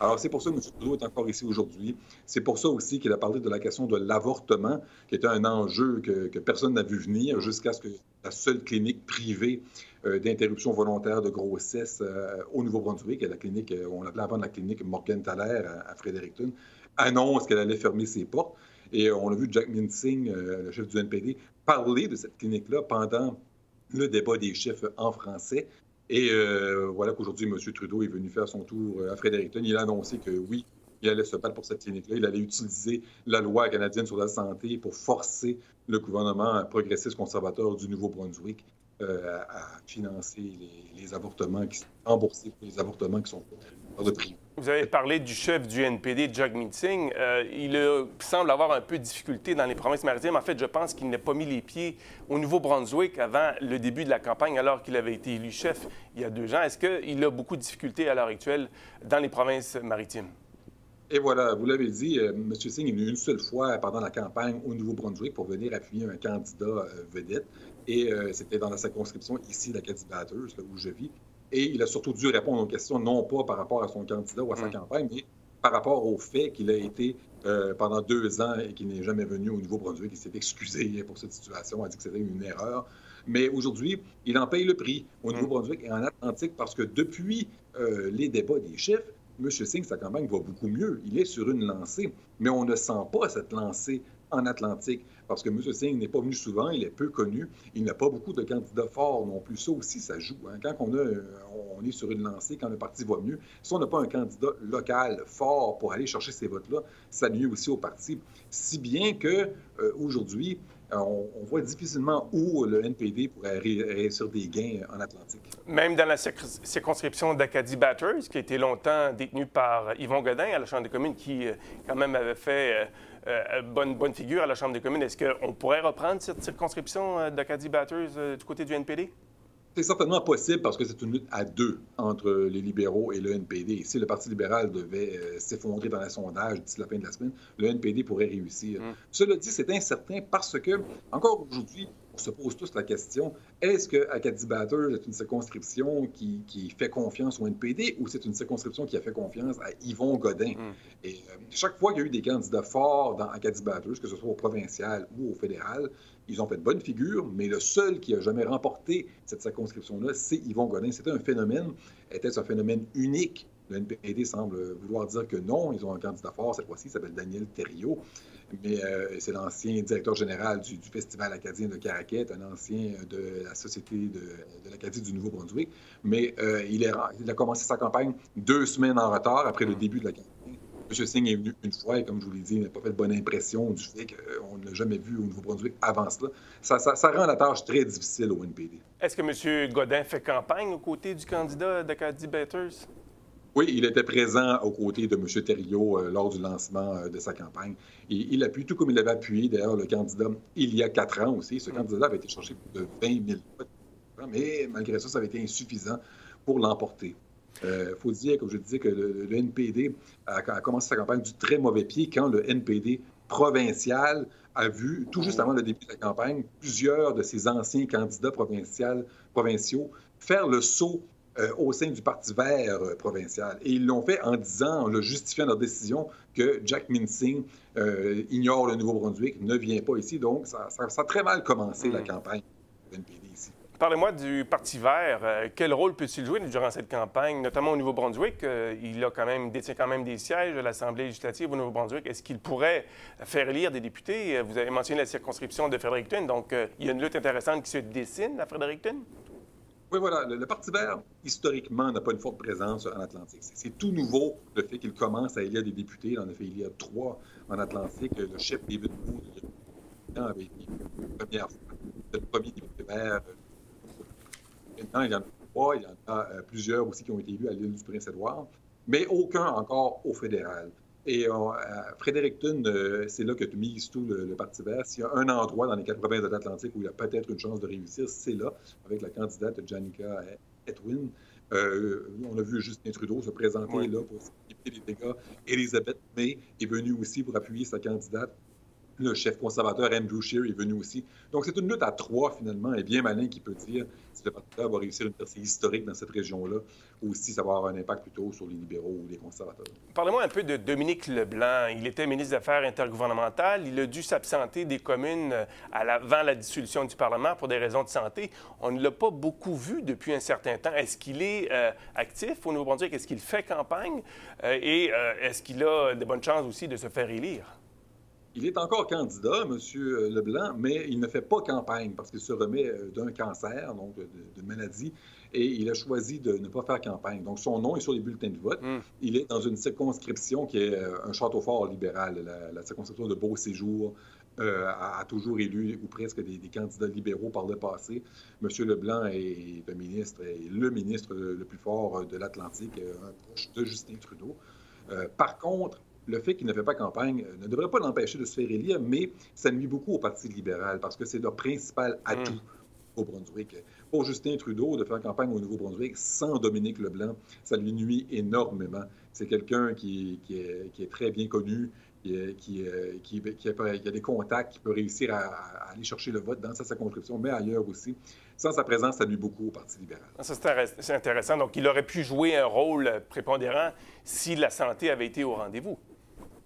Alors, c'est pour ça que M. Trudeau est encore ici aujourd'hui. C'est pour ça aussi qu'il a parlé de la question de l'avortement, qui était un enjeu que, personne n'a vu venir jusqu'à ce que la seule clinique privée euh, d'interruption volontaire de grossesse euh, au Nouveau-Brunswick, la clinique, euh, on l'appelait avant la clinique Morgan Thaler à, Fredericton, annonce qu'elle allait fermer ses portes. Et on a vu Jack Minsing, le chef du NPD, parler de cette clinique-là pendant le débat des chefs en français. Et euh, voilà qu'aujourd'hui, M. Trudeau est venu faire son tour euh, à Fredericton. Il a annoncé que oui, il allait se battre pour cette clinique-là. Il allait utiliser la loi canadienne sur la santé pour forcer le gouvernement progressiste conservateur du Nouveau-Brunswick euh, à financer les, avortements, qui, rembourser les avortements qui sont faits. Vous avez parlé du chef du NPD, Jagmeet Singh. Euh, il semble avoir un peu de difficulté dans les provinces maritimes. En fait, je pense qu'il n'a pas mis les pieds au Nouveau-Brunswick avant le début de la campagne, alors qu'il avait été élu chef il y a deux ans. Est-ce qu'il a beaucoup de difficultés à l'heure actuelle dans les provinces maritimes? Et voilà, vous l'avez dit, euh, M. Singh est venu une seule fois pendant la campagne au Nouveau-Brunswick pour venir appuyer un candidat euh, vedette. Et c'était dans la circonscription ici, l'Acadie Batters, là où je vis. Et il a surtout dû répondre aux questions, non pas par rapport à son candidat ou à sa mm. campagne, mais par rapport au fait qu'il a été euh, pendant deux ans et qu'il n'est jamais venu au Nouveau-Brunswick. Il s'est excusé pour cette situation, a dit que c'était une erreur. Mais aujourd'hui, il en paye le prix au mm. Nouveau-Brunswick et en Atlantique parce que depuis euh, les débats des chefs, M. Singh, sa campagne va beaucoup mieux. Il est sur une lancée, mais on ne sent pas cette lancée en Atlantique parce que M. Singh n'est pas venu souvent, il est peu connu, il n'a pas beaucoup de candidats forts non plus. Ça aussi, ça joue. Hein. Quand on, a, on est sur une lancée, quand le parti va mieux, si on n'a pas un candidat local fort pour aller chercher ces votes-là, ça nuit aussi au parti. Si bien que euh, aujourd'hui, on, voit difficilement où le NPD pourrait réussir des gains en Atlantique. Même dans la circonscription d'Acadie Batters, qui a été longtemps détenue par Yvon Godin à la Chambre des communes, qui euh, quand même avait fait euh, euh, bonne, figure à la Chambre des communes. Est-ce qu'on pourrait reprendre cette circonscription euh, d'Acadie Batters euh, du côté du NPD? C'est certainement possible parce que c'est une lutte à deux entre les libéraux et le NPD. Si le Parti libéral devait s'effondrer dans les sondages d'ici la fin de la semaine, le NPD pourrait réussir. Mmh. Cela dit, c'est incertain parce que, encore aujourd'hui, on se pose tous la question est-ce que Acadie Batters est une circonscription qui, fait confiance au NPD ou c'est une circonscription qui a fait confiance à Yvon Godin? Hmm. Et euh, chaque fois qu'il y a eu des candidats forts dans Acadie Batters, que ce soit au provincial ou au fédéral, ils ont fait de bonnes figures, mais le seul qui a jamais remporté cette circonscription-là, c'est Yvon Godin. C'était un phénomène, était-ce un phénomène unique? Le NPD semble vouloir dire que non, ils ont un candidat fort cette fois-ci, il s'appelle Daniel Thériault mais euh, c'est l'ancien directeur général du, Festival acadien de Caraquette, un ancien de la Société de, l'Acadie du Nouveau-Brunswick. Mais euh, il, a commencé sa campagne deux semaines en retard après le début de la campagne. M. Singh est venu une fois et, comme je vous l'ai dit, il n'a pas fait de bonne impression du fait qu'on ne l'a jamais vu au Nouveau-Brunswick avant cela. Ça, ça, rend la tâche très difficile au NPD. Est-ce que M. Godin fait campagne aux côtés du candidat d'Acadie Batters? Oui, il était présent aux côtés de M. Thériault euh, lors du lancement euh, de sa campagne. Et il appuie, tout comme il avait appuyé d'ailleurs le candidat il y a quatre ans aussi. Ce mm. candidat avait été cherché de 20 000 votes. Mais malgré ça, ça avait été insuffisant pour l'emporter. Il euh, faut dire, comme je disais, que le, NPD a, commencé sa campagne du très mauvais pied quand le NPD provincial a vu, tout juste avant le début de la campagne, plusieurs de ses anciens candidats provinciaux faire le saut euh, au sein du Parti vert euh, provincial. Et ils l'ont fait en disant, en le justifiant leur décision, que Jack Minsing euh, ignore le Nouveau-Brunswick, ne vient pas ici. Donc, ça, a très mal commencé la hmm. campagne du NPD ici. Parlez-moi du Parti vert. Euh, quel rôle peut-il jouer durant cette campagne, notamment au Nouveau-Brunswick? Euh, il a quand même, détient quand même des sièges à l'Assemblée législative au Nouveau-Brunswick. Est-ce qu'il pourrait faire élire des députés? Vous avez mentionné la circonscription de Fredericton, donc il y a une lutte intéressante qui se dessine à Fredericton? Oui, voilà. Le, Parti vert, historiquement, n'a pas une forte présence en Atlantique. C'est tout nouveau le fait qu'il commence à élire des députés. Il en a fait trois en Atlantique. Le chef Wood, avait été la première fois le premier député vert. Maintenant, il y en a trois. Il y en a euh, plusieurs aussi qui ont été élus à l'île du Prince-Édouard, mais aucun encore au fédéral. Et euh, Fredericton, euh, c'est là que tu mises tout le, Parti vert. S'il y a un endroit dans les quatre provinces de l'Atlantique où il y a peut-être une chance de réussir, c'est là, avec la candidate Janica Edwin. Euh, on a vu Justin Trudeau se présenter là pour limiter les dégâts. Elisabeth May est venue aussi pour appuyer sa candidate le chef conservateur Andrew Scheer est venu aussi. Donc, c'est une lutte à trois, finalement, et bien malin qui peut dire si le Parti va réussir une percée historique dans cette région-là, ou si ça va avoir un impact plutôt sur les libéraux ou les conservateurs. Parlez-moi un peu de Dominique Leblanc. Il était ministre des Affaires intergouvernementales. Il a dû s'absenter des communes euh, avant la dissolution du Parlement pour des raisons de santé. On ne l'a pas beaucoup vu depuis un certain temps. Est-ce qu'il est, euh, actif au Nouveau-Brunswick? Est-ce qu'il fait campagne? Euh, et est-ce qu'il a de bonnes chances aussi de se faire élire? Il est encore candidat, M. Leblanc, mais il ne fait pas campagne parce qu'il se remet euh, d'un cancer, donc d'une maladie, et il a choisi de ne pas faire campagne. Donc, son nom est sur les bulletins de vote. Hmm. Il est dans une circonscription qui est euh, un château fort libéral, la, circonscription de Beau-Séjour. Euh, a, toujours élu ou presque des, candidats libéraux par le passé. M. Leblanc est, le ministre, est le ministre le plus fort de l'Atlantique, un proche de Justin Trudeau. par contre, le fait qu'il ne fait pas campagne euh, ne devrait pas l'empêcher de se faire élire, mais ça nuit beaucoup au Parti libéral parce que c'est leur principal atout mm. au Brunswick. Pour Justin Trudeau, de faire campagne au Nouveau-Brunswick sans Dominique Leblanc, ça lui nuit énormément. C'est quelqu'un qui, est, très bien connu, qui, a, des contacts, qui peut réussir à, aller chercher le vote dans sa circonscription, mais ailleurs aussi. Sans sa présence, ça nuit beaucoup au Parti libéral. Ça, c'est intéressant. Donc, il aurait pu jouer un rôle prépondérant si la santé avait été au rendez-vous.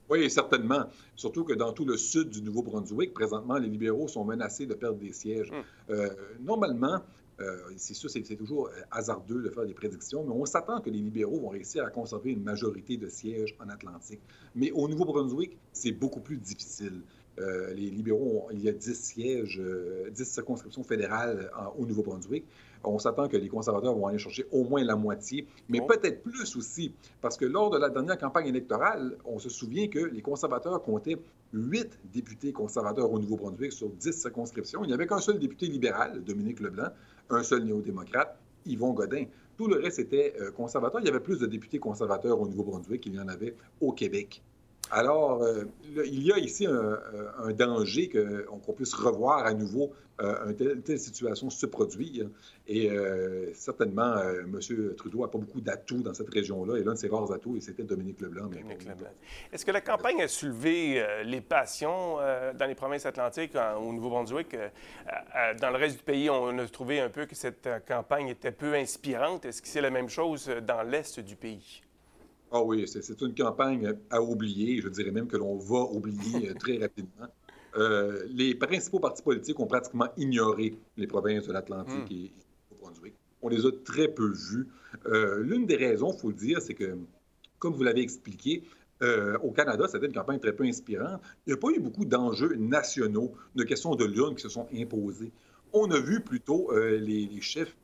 Oui, certainement. Surtout que dans tout le sud du Nouveau-Brunswick, présentement, les libéraux sont menacés de perdre des sièges. Hmm. Euh, normalement, euh, c'est sûr, c'est toujours euh, hasardeux de faire des prédictions, mais on s'attend que les libéraux vont réussir à conserver une majorité de sièges en Atlantique. Mais au Nouveau-Brunswick, c'est beaucoup plus difficile. les libéraux, il y a 10 sièges, 10 circonscriptions fédérales au Nouveau-Brunswick on s'attend que les conservateurs vont aller chercher au moins la moitié, mais peut-être plus aussi, parce que lors de la dernière campagne électorale, on se souvient que les conservateurs comptaient huit députés conservateurs au Nouveau-Brunswick sur dix circonscriptions. Il n'y avait qu'un seul député libéral, Dominique Leblanc, un seul néo-démocrate, Yvon Godin. Tout le reste était euh, conservateur. Il y avait plus de députés conservateurs au Nouveau-Brunswick qu'il y en avait au Québec. Alors, euh, il y a ici un, danger qu'on puisse revoir à nouveau euh, une telle, situation se produire. Et euh, certainement, M. Trudeau n'a pas beaucoup d'atouts dans cette région-là. Et l'un de ses rares atouts, c'était Dominique Leblanc. Dominique Leblanc. Est-ce que la campagne a soulevé les passions dans les provinces atlantiques, au Nouveau-Brunswick? dans le reste du pays, on a trouvé un peu que cette campagne était peu inspirante. Est-ce que c'est la même chose dans l'est du pays? Ah oui, c'est une campagne à oublier. Je dirais même que l'on va oublier euh, très rapidement. <laughs> Euh, les principaux partis politiques ont pratiquement ignoré les provinces de l'Atlantique hmm. et, du Brunswick. On les a très peu vus. Euh, l'une des raisons, il faut le dire, c'est que, comme vous l'avez expliqué, au Canada, c'était une campagne très peu inspirante. Il n'y a pas eu beaucoup d'enjeux nationaux, de questions de l'urne qui se sont imposées. On a vu plutôt les, chefs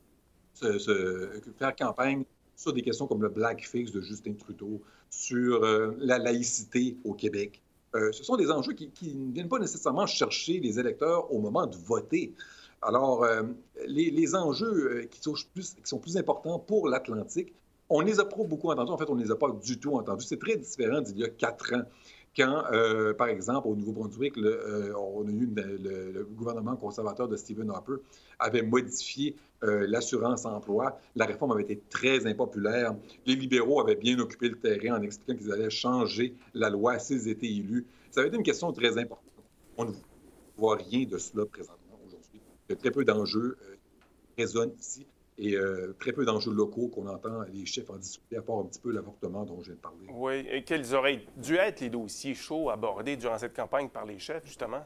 faire campagne sur des questions comme le blackface de Justin Trudeau, sur euh, la laïcité au Québec. Euh, ce sont des enjeux qui, ne viennent pas nécessairement chercher les électeurs au moment de voter. Alors, euh, les, enjeux qui sont, plus, qui sont plus importants pour l'Atlantique, on les a beaucoup entendus. En fait, on ne les a pas du tout entendus. C'est très différent d'il y a quatre ans quand, euh, par exemple, au Nouveau-Brunswick, euh, le, gouvernement conservateur de Stephen Harper avait modifié euh, l'assurance-emploi. La réforme avait été très impopulaire. Les libéraux avaient bien occupé le terrain en expliquant qu'ils allaient changer la loi s'ils étaient élus. Ça avait été une question très importante. On ne voit rien de cela présentement aujourd'hui. Il y a très peu d'enjeux qui résonnent ici et euh, très peu d'enjeux locaux qu'on entend les chefs en discuter, à part un petit peu l'avortement dont je viens de parler. Oui, et quels auraient dû être les dossiers chauds abordés durant cette campagne par les chefs, justement?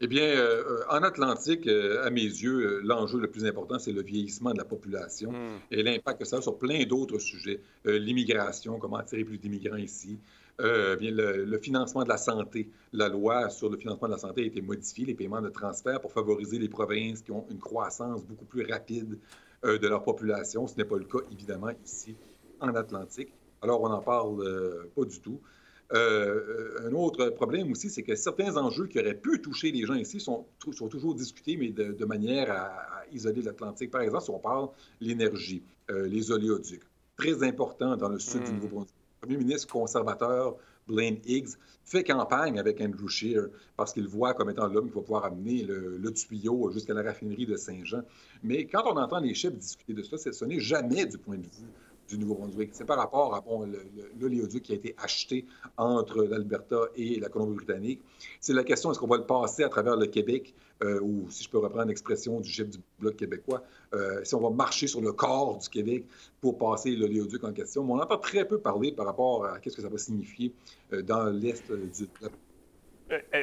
Eh bien, euh, en Atlantique, euh, à mes yeux, euh, l'enjeu le plus important, c'est le vieillissement de la population Hmm. et l'impact que ça a sur plein d'autres sujets. L'immigration, comment attirer plus d'immigrants ici. Bien, le, le, financement de la santé. La loi sur le financement de la santé a été modifiée, les paiements de transfert pour favoriser les provinces qui ont une croissance beaucoup plus rapide de leur population. Ce n'est pas le cas, évidemment, ici, en Atlantique. Alors, on n'en parle pas du tout. Euh, un autre problème aussi, c'est que certains enjeux qui auraient pu toucher les gens ici sont, sont toujours discutés, mais de, de manière à, à isoler l'Atlantique. Par exemple, si on parle de l'énergie, euh, les oléoducs, très important dans le sud Mm. du Nouveau-Brunswick. Premier ministre conservateur, Blaine Higgs, fait campagne avec Andrew Scheer parce qu'il voit comme étant l'homme qui va pouvoir amener le, le tuyau jusqu'à la raffinerie de Saint-Jean. Mais quand on entend les chefs discuter de ça, ce n'est jamais du point de vue du Nouveau-Brunswick. C'est par rapport à bon, l'oléoduc qui a été acheté entre l'Alberta et la Colombie-Britannique. C'est la question, est-ce qu'on va le passer à travers le Québec, euh, ou si je peux reprendre l'expression du chef du Bloc québécois, euh, si on va marcher sur le corps du Québec pour passer l'oléoduc en question? Mais on entend très peu parler par rapport à ce que ça va signifier euh, dans l'Est du...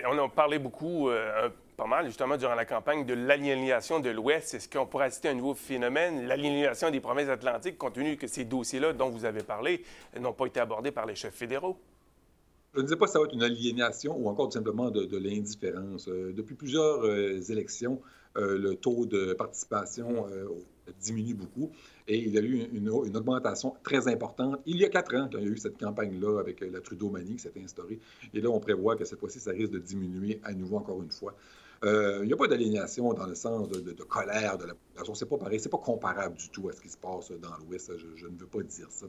On a parlé beaucoup, euh, pas mal, justement, durant la campagne, de l'aliénation de l'Ouest. Est-ce qu'on pourrait à un nouveau phénomène, l'aliénation des provinces atlantiques, compte tenu que ces dossiers-là dont vous avez parlé n'ont pas été abordés par les chefs fédéraux? Je ne sais pas si ça va être une aliénation ou encore tout simplement de, de l'indifférence. Euh, depuis plusieurs euh, élections, euh, le taux de participation diminue beaucoup et il y a eu une, une, augmentation très importante il y a quatre ans quand il y a eu cette campagne-là avec la Trudeau-manie qui s'est instaurée. Et là, on prévoit que cette fois-ci, ça risque de diminuer à nouveau encore une fois. Euh, il n'y a pas d'aliénation dans le sens de, colère de la population. C'est pas pareil, c'est pas comparable du tout à ce qui se passe dans l'Ouest. Je, ne veux pas dire ça.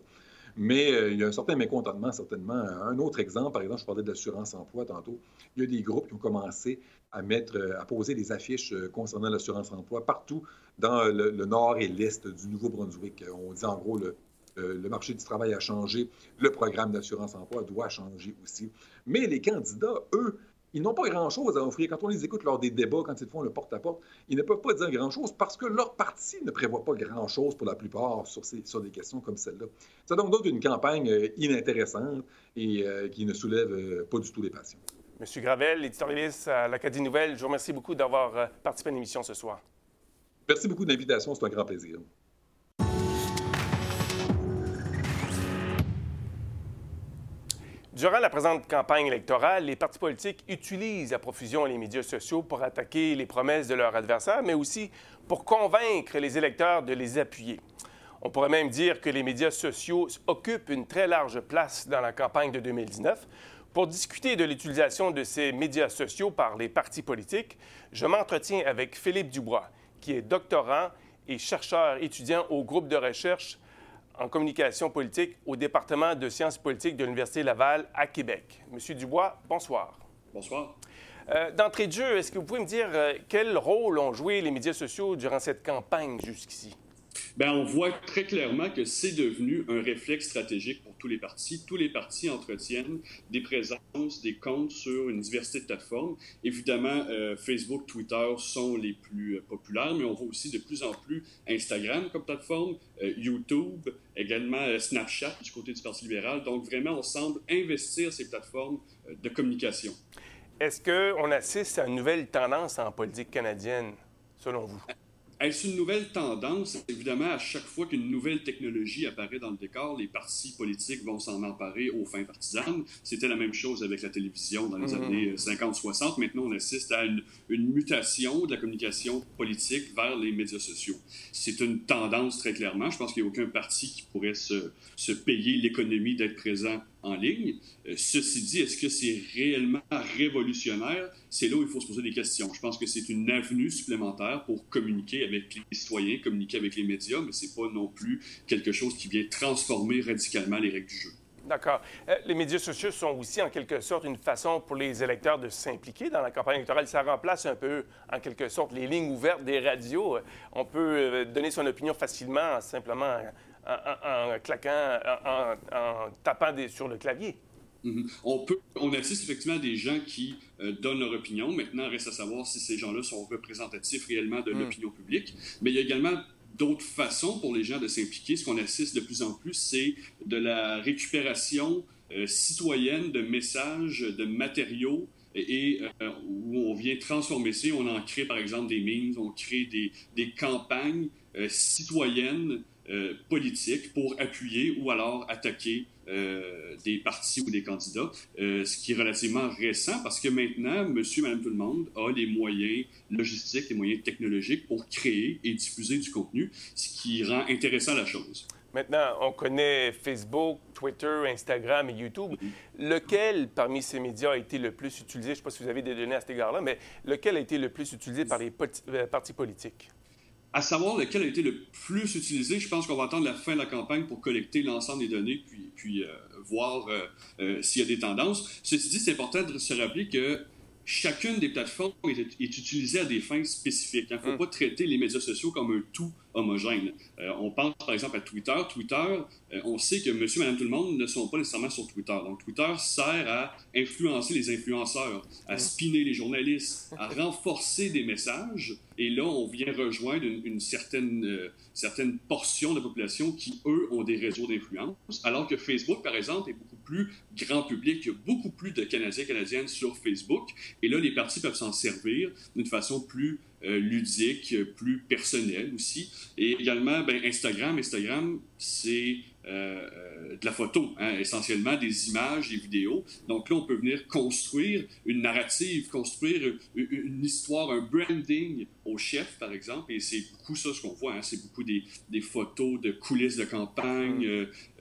Mais euh, il y a un certain mécontentement, certainement. Un autre exemple, par exemple, je parlais de l'assurance-emploi tantôt. Il y a des groupes qui ont commencé à mettre, euh, à poser des affiches concernant l'assurance-emploi partout dans le, nord et l'est du Nouveau-Brunswick. On dit en gros le, euh, marché du travail a changé, le programme d'assurance-emploi doit changer aussi. Mais les candidats, eux, ils n'ont pas grand-chose à offrir. Quand on les écoute lors des débats, quand ils font le porte-à-porte, ils ne peuvent pas dire grand-chose parce que leur parti ne prévoit pas grand-chose pour la plupart sur, ces, sur des questions comme celle-là. C'est donc, donc une campagne euh, inintéressante et euh, qui ne soulève euh, pas du tout les passions. Monsieur Gravel, éditorialiste à l'Acadie Nouvelle, je vous remercie beaucoup d'avoir participé à l'émission ce soir. Merci beaucoup de l'invitation, c'est un grand plaisir. Durant la présente campagne électorale, les partis politiques utilisent à profusion les médias sociaux pour attaquer les promesses de leurs adversaires, mais aussi pour convaincre les électeurs de les appuyer. On pourrait même dire que les médias sociaux occupent une très large place dans la campagne de 2019. Pour discuter de l'utilisation de ces médias sociaux par les partis politiques, je m'entretiens avec Philippe Dubois, qui est doctorant et chercheur étudiant au groupe de recherche en communication politique au département de sciences politiques de l'Université Laval à Québec. Monsieur Dubois, bonsoir. Bonsoir. Euh, D'entrée de jeu, est-ce que vous pouvez me dire euh, quel rôle ont joué les médias sociaux durant cette campagne jusqu'ici? Bien, on voit très clairement que c'est devenu un réflexe stratégique pour tous les partis. Tous les partis entretiennent des présences, des comptes sur une diversité de plateformes. Évidemment, euh, Facebook, Twitter sont les plus euh, populaires, mais on voit aussi de plus en plus Instagram comme plateforme, euh, YouTube, également Snapchat du côté du Parti libéral. Donc, vraiment, on semble investir ces plateformes de communication. Est-ce qu'on assiste à une nouvelle tendance en politique canadienne, selon vous? Est-ce une nouvelle tendance? Évidemment, à chaque fois qu'une nouvelle technologie apparaît dans le décor, les partis politiques vont s'en emparer aux fins partisanes. C'était la même chose avec la télévision dans les Mhm. années 50-60. Maintenant, on assiste à une, une mutation de la communication politique vers les médias sociaux. C'est une tendance très clairement. Je pense qu'il n'y a aucun parti qui pourrait se, se payer l'économie d'être présent Euh, ceci dit, est-ce que c'est réellement révolutionnaire? C'est là où il faut se poser des questions. Je pense que c'est une avenue supplémentaire pour communiquer avec les citoyens, communiquer avec les médias, mais c'est pas non plus quelque chose qui vient transformer radicalement les règles du jeu. D'accord. Euh, les médias sociaux sont aussi, en quelque sorte, une façon pour les électeurs de s'impliquer dans la campagne électorale. Ça remplace un peu, en quelque sorte, les lignes ouvertes des radios. On peut euh, donner son opinion facilement, simplement en, claquant, en, en tapant des, sur le clavier. Mm-hmm. On, peut, on assiste effectivement à des gens qui euh, donnent leur opinion. Maintenant, reste à savoir si ces gens-là sont représentatifs réellement de mm. l'opinion publique. Mais il y a également d'autres façons pour les gens de s'impliquer. Ce qu'on assiste de plus en plus, c'est de la récupération euh, citoyenne de messages, de matériaux et où on vient transformer ça. On en crée, par exemple, des memes, on crée des, des campagnes citoyennes politiques pour appuyer ou alors attaquer euh, des partis ou des candidats, euh, ce qui est relativement récent parce que maintenant, monsieur, madame, tout le monde a les moyens logistiques, les moyens technologiques pour créer et diffuser du contenu, ce qui rend intéressant la chose. Maintenant, on connaît Facebook, Twitter, Instagram et YouTube. Mm-hmm. Lequel parmi ces médias a été le plus utilisé? Je ne sais pas si vous avez des données à cet égard-là, mais lequel a été le plus utilisé par les euh, partis politiques? À savoir lequel a été le plus utilisé, je pense qu'on va attendre la fin de la campagne pour collecter l'ensemble des données, puis, puis euh, voir euh, euh, s'il y a des tendances. Ceci dit, c'est important de se rappeler que chacune des plateformes est, utilisée à des fins spécifiques. Il ne faut mm. pas traiter les médias sociaux comme un tout homogène. Euh, on pense par exemple à Twitter. Twitter, euh, on sait que monsieur, madame, tout le monde ne sont pas nécessairement sur Twitter. Donc Twitter sert à influencer les influenceurs, à spinner les journalistes, à <laughs> renforcer des messages. Et là, on vient rejoindre une, certaine, euh, certaine portion de la population qui, eux, ont des réseaux d'influence. Alors que Facebook, par exemple, est beaucoup plus grand public. Il y a beaucoup plus de Canadiens et Canadiennes sur Facebook. Et là, les partis peuvent s'en servir d'une façon plus ludique, plus personnel aussi. Et également, ben, Instagram. Instagram, c'est euh, euh, de la photo, hein, essentiellement des images, des vidéos. Donc là, on peut venir construire une narrative, construire une, histoire, un branding au chef, par exemple. Et c'est beaucoup ça ce qu'on voit. Hein. c'est beaucoup des, des, photos de coulisses de campagne,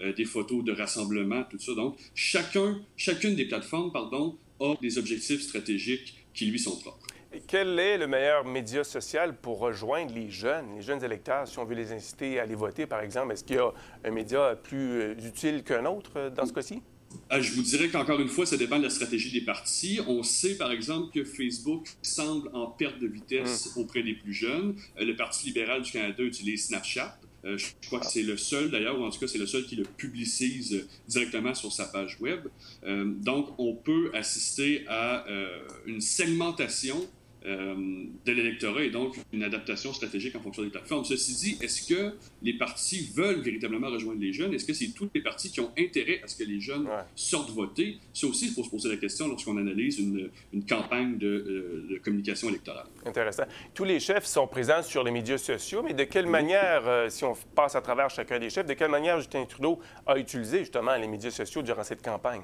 mm. des photos de rassemblement, tout ça. Donc, chacun, chacune des plateformes, pardon, a des objectifs stratégiques qui lui sont propres. Quel est le meilleur média social pour rejoindre les jeunes, les jeunes électeurs, si on veut les inciter à aller voter, par exemple? Est-ce qu'il y a un média plus euh, utile qu'un autre euh, dans ce cas-ci? Ah, je vous dirais qu'encore une fois, ça dépend de la stratégie des partis. On sait, par exemple, que Facebook semble en perte de vitesse hmm. auprès des plus jeunes. Euh, le Parti libéral du Canada utilise Snapchat. je crois que c'est le seul, d'ailleurs, ou en tout cas, c'est le seul qui le publicise directement sur sa page web. donc, on peut assister à une segmentation euh, de l'électorat et donc une adaptation stratégique en fonction des plateformes. Ceci dit, est-ce que les partis veulent véritablement rejoindre les jeunes? Est-ce que c'est tous les partis qui ont intérêt à ce que les jeunes sortent voter? Ça aussi, il faut se poser la question lorsqu'on analyse une, campagne euh, de, communication électorale. Intéressant. Tous les chefs sont présents sur les médias sociaux, mais de quelle manière, euh, si on passe à travers chacun des chefs, de quelle manière Justin Trudeau a utilisé justement les médias sociaux durant cette campagne?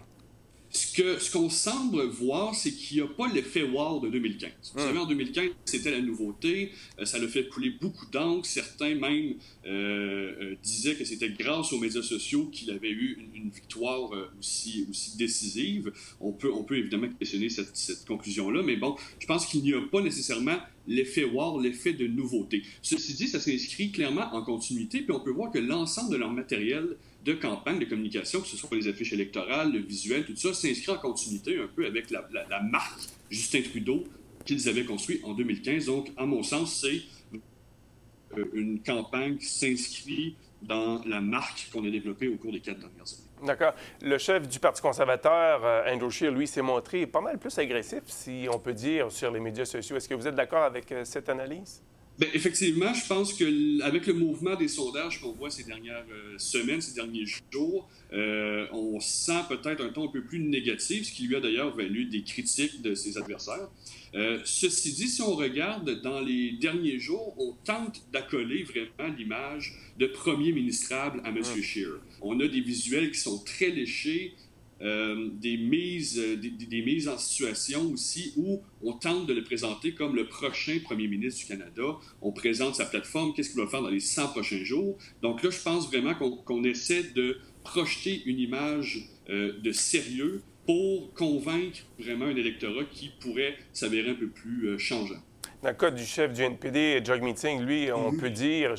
Ce qu'on semble voir, c'est qu'il n'y a pas l'effet wow de 2015. Vous hmm. savez, en 2015, c'était la nouveauté. Euh, ça l'a fait couler beaucoup d'encre. Certains même euh, euh, disaient que c'était grâce aux médias sociaux qu'il avait eu une, victoire aussi, aussi décisive. On peut, on peut évidemment questionner cette, cette conclusion-là, mais bon, je pense qu'il n'y a pas nécessairement l'effet wow, l'effet de nouveauté. Ceci dit, ça s'inscrit clairement en continuité, puis on peut voir que l'ensemble de leur matériel de campagne de communication, que ce soit les affiches électorales, le visuel, tout ça, s'inscrit en continuité un peu avec la, marque Justin Trudeau qu'ils avaient construit en 2015. Donc, à mon sens, c'est euh, une campagne qui s'inscrit dans la marque qu'on a développée au cours des quatre dernières années. D'accord. Le chef du Parti conservateur, euh, Andrew Scheer, lui, s'est montré pas mal plus agressif, si on peut dire, sur les médias sociaux. Est-ce que vous êtes d'accord avec euh, cette analyse? Bien, effectivement, je pense que avec le mouvement des sondages qu'on voit ces dernières euh, semaines, ces derniers jours, euh, on sent peut-être un ton un peu plus négatif, ce qui lui a d'ailleurs valu des critiques de ses adversaires. Euh, ceci dit, si on regarde dans les derniers jours, on tente d'accoler vraiment l'image de premier ministrable à M. Mmh. Scheer. On a des visuels qui sont très léchés, euh, des, mises, euh, des, mises en situation aussi où on tente de le présenter comme le prochain premier ministre du Canada. On présente sa plateforme, qu'est-ce qu'il va faire dans les 100 prochains jours? Donc là, je pense vraiment qu'on essaie de projeter une image euh, de sérieux pour convaincre vraiment un électorat qui pourrait s'avérer un peu plus changeant. Dans le cas du chef du NPD, Jog Meeting, lui, on peut dire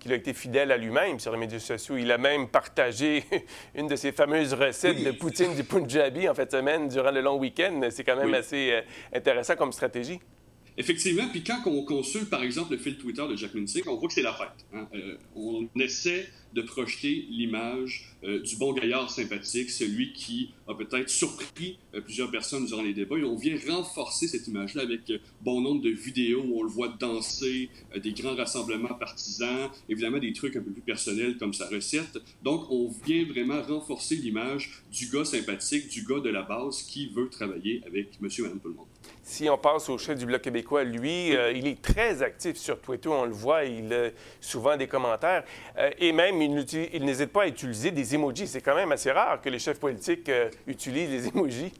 qu'il a été fidèle à lui-même sur les médias sociaux. Il a même partagé <laughs> une de ses fameuses recettes de poutine du Punjabi en fait semaine durant le long week-end. C'est quand même assez euh, intéressant comme stratégie. Effectivement, puis quand on consulte, par exemple, le fil Twitter de Jack Minsick, on voit que c'est la fête. Hein. Euh, on essaie de projeter l'image euh, du bon gaillard sympathique, celui qui a peut-être surpris euh, plusieurs personnes durant les débats. Et on vient renforcer cette image-là avec bon nombre de vidéos où on le voit danser, des grands rassemblements partisans, évidemment des trucs un peu plus personnels comme sa recette. Donc, on vient vraiment renforcer l'image du gars sympathique, du gars de la base qui veut travailler avec monsieur et madame tout le monde. Si on passe au chef du Bloc québécois, lui, euh, il est très actif sur Twitter, on le voit, il a souvent des commentaires. Euh, et même, il, n'hésite pas à utiliser des emojis. C'est quand même assez rare que les chefs politiques euh, utilisent les emojis.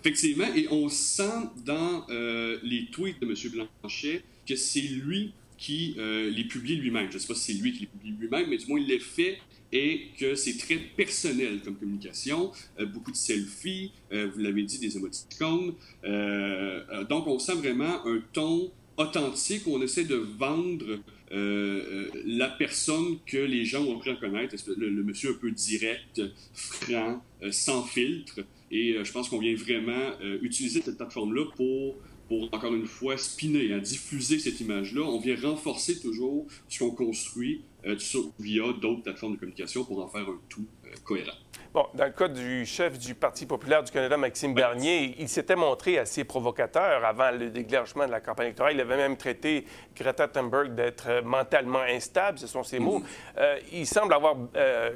Effectivement, et on sent dans les tweets de M. Blanchet que c'est lui qui les publie lui-même. Je ne sais pas si c'est lui qui les publie lui-même, mais du moins il les fait et que c'est très personnel comme communication. Euh, beaucoup de selfies, euh, vous l'avez dit, des émoticônes. Euh, donc, on sent vraiment un ton authentique on essaie de vendre la personne que les gens ont appris à connaître, le, monsieur un peu direct, franc, sans filtre. Et je pense qu'on vient vraiment utiliser cette plateforme-là pour pour, encore une fois, spinner, hein, diffuser cette image-là. On vient renforcer toujours ce qu'on construit euh, via d'autres plateformes de communication pour en faire un tout euh, cohérent. Bon, dans le cas du chef du Parti populaire du Canada, Maxime Bernier, il s'était montré assez provocateur avant le déclenchement de la campagne électorale. Il avait même traité Greta Thunberg d'être euh, mentalement instable, ce sont ses mots. Mm-hmm. il semble avoir,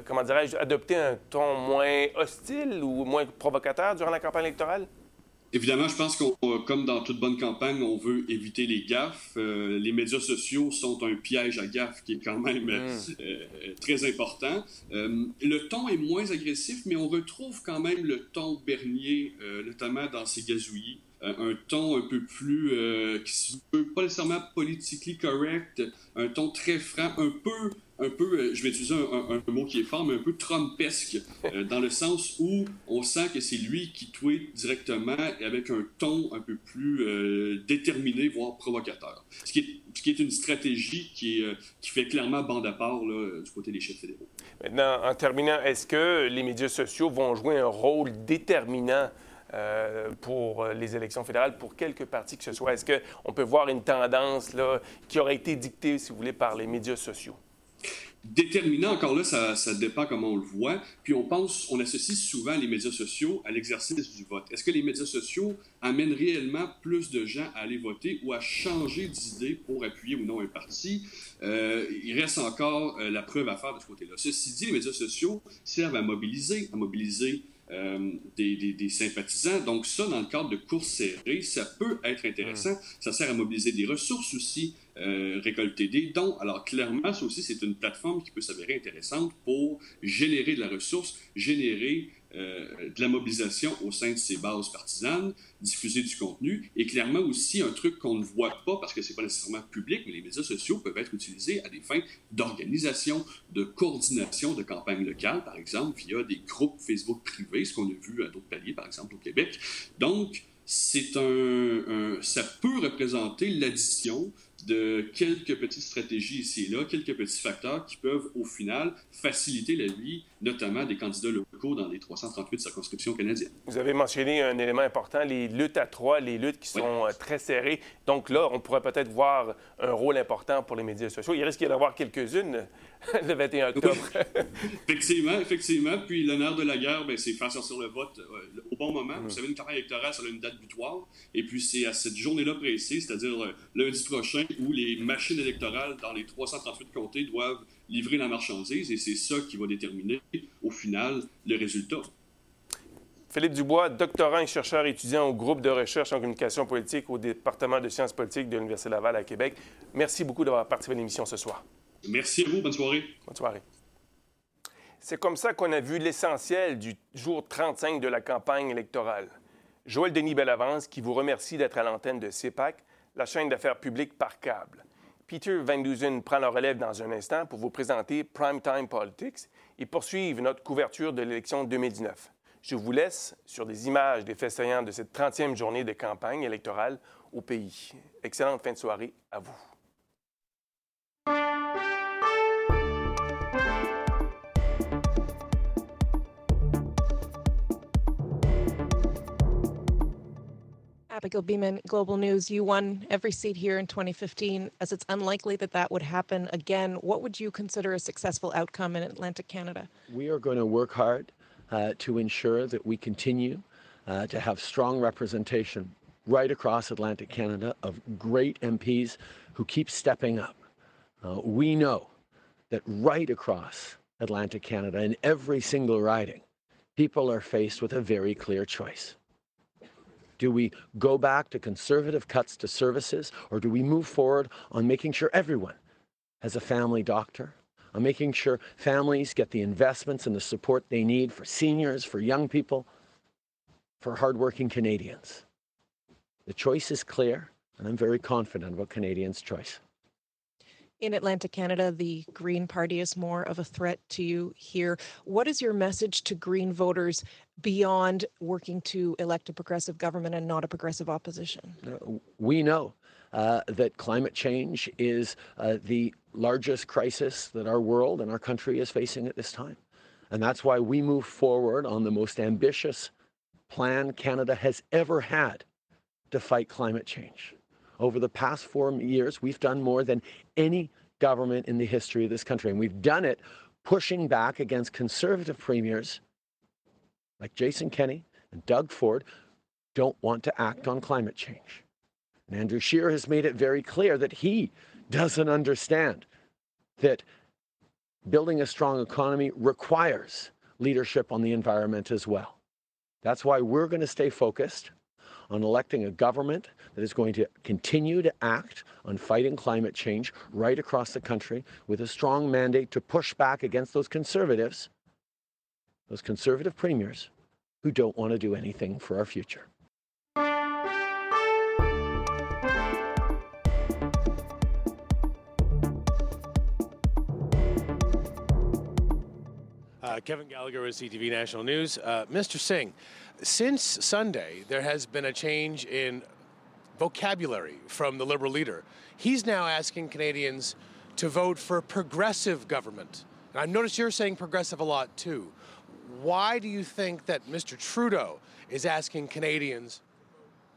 comment dirais-je, adopté un ton moins hostile ou moins provocateur durant la campagne électorale? Évidemment, je pense qu'on, comme dans toute bonne campagne, on veut éviter les gaffes. Euh, les médias sociaux sont un piège à gaffes qui est quand même euh, mm. euh, très important. le ton est moins agressif, mais on retrouve quand même le ton Bernier, notamment dans ses gazouillis. un ton un peu plus, qui se veut pas nécessairement politically correct, un ton très franc, un peu un peu, euh, je vais utiliser un, mot qui est fort, mais un peu Trumpesque, euh, <laughs> dans le sens où on sent que c'est lui qui tweet directement avec un ton un peu plus euh, déterminé, voire provocateur. Ce qui est, ce qui est une stratégie qui, qui fait clairement bande à part là, du côté des chefs fédéraux. Maintenant, en terminant, est-ce que les médias sociaux vont jouer un rôle déterminant pour les élections fédérales, pour quelque parti que ce soit? Est-ce qu'on peut voir une tendance là, qui aurait été dictée, si vous voulez, par les médias sociaux? Déterminant, encore là, ça, ça, dépend comment on le voit. Puis on pense, on associe souvent les médias sociaux à l'exercice du vote. Est-ce que les médias sociaux amènent réellement plus de gens à aller voter ou à changer d'idée pour appuyer ou non un parti? Euh, il reste encore euh, la preuve à faire de ce côté-là. Ceci dit, les médias sociaux servent à mobiliser, à mobiliser euh, des, sympathisants. Donc ça, dans le cadre de courses serrées, ça peut être intéressant. Hmm. Ça sert à mobiliser des ressources aussi, euh, récolter des dons. Alors clairement, ça aussi, c'est une plateforme qui peut s'avérer intéressante pour générer de la ressource, générer euh, de la mobilisation au sein de ces bases partisanes, diffuser du contenu, et clairement aussi un truc qu'on ne voit pas parce que c'est pas nécessairement public, mais les médias sociaux peuvent être utilisés à des fins d'organisation, de coordination de campagnes locales, par exemple, via des groupes Facebook privés, ce qu'on a vu à d'autres paliers, par exemple au Québec. Donc, c'est un, ça peut représenter l'addition de quelques petites stratégies ici et là, quelques petits facteurs qui peuvent au final faciliter la vie, notamment des candidats locaux dans les 338 circonscriptions canadiennes. Vous avez mentionné un élément important, les luttes à trois, les luttes qui sont euh, très serrées. Donc là, on pourrait peut-être voir un rôle important pour les médias sociaux. Il risque d'y en avoir quelques-unes <laughs> le 21 octobre. <laughs> effectivement, effectivement. Puis l'honneur de la guerre, ben, c'est faire sortir le vote euh, au bon moment. Vous savez, une campagne électorale, ça a une date butoir. Et puis c'est à cette journée-là précise, c'est-à-dire euh, lundi prochain, où les machines électorales dans les 338 comtés doivent livrer la marchandise. Et c'est ça qui va déterminer, au final, le résultat. Philippe Dubois, doctorant et chercheur étudiant au groupe de recherche en communication politique au département de sciences politiques de l'Université Laval à Québec. Merci beaucoup d'avoir participé à l'émission ce soir. Merci à vous. Bonne soirée. Bonne soirée. C'est comme ça qu'on a vu l'essentiel du jour 35 de la campagne électorale. Joël Denis Bellavance qui vous remercie d'être à l'antenne de CEPAC, la chaîne d'affaires publiques par câble. Peter Van Dusen prend la relève dans un instant pour vous présenter Primetime Politics et poursuivre notre couverture de l'élection 2019. Je vous laisse sur des images des faits saillants de cette 30e journée de campagne électorale au pays. Excellente fin de soirée à vous. Abigail Beeman, Global News. You won every seat here in 2015. As it's unlikely that that would happen again, what would you consider a successful outcome in Atlantic Canada? We are going to work hard uh, to ensure that we continue uh, to have strong representation right across Atlantic Canada of great MPs who keep stepping up. Uh, we know that right across Atlantic Canada, in every single riding, people are faced with a very clear choice. Do we go back to conservative cuts to services, or do we move forward on making sure everyone has a family doctor, on making sure families get the investments and the support they need for seniors, for young people, for hardworking Canadians? The choice is clear, and I'm very confident about Canadians' choice in Atlantic Canada, the Green Party is more of a threat to you here. What is your message to Green voters beyond working to elect a progressive government and not a progressive opposition? Uh, we know uh, that climate change is uh, the largest crisis that our world and our country is facing at this time. And that's why we move forward on the most ambitious plan Canada has ever had to fight climate change. Over the past four years, we've done more than any government in the history of this country. And we've done it pushing back against conservative premiers like Jason Kenney and Doug Ford don't want to act on climate change. And Andrew Scheer has made it very clear that he doesn't understand that building a strong economy requires leadership on the environment as well. That's why we're going to stay focused on electing a government that is going to continue to act on fighting climate change right across the country with a strong mandate to push back against those conservatives, those conservative premiers who don't want to do anything for our future. Kevin Gallagher with CTV National News. Uh, Mr. Singh, since Sunday, there has been a change in vocabulary from the Liberal leader. He's now asking Canadians to vote for progressive government. And I notice you're saying progressive a lot too. Why do you think that Mr. Trudeau is asking Canadians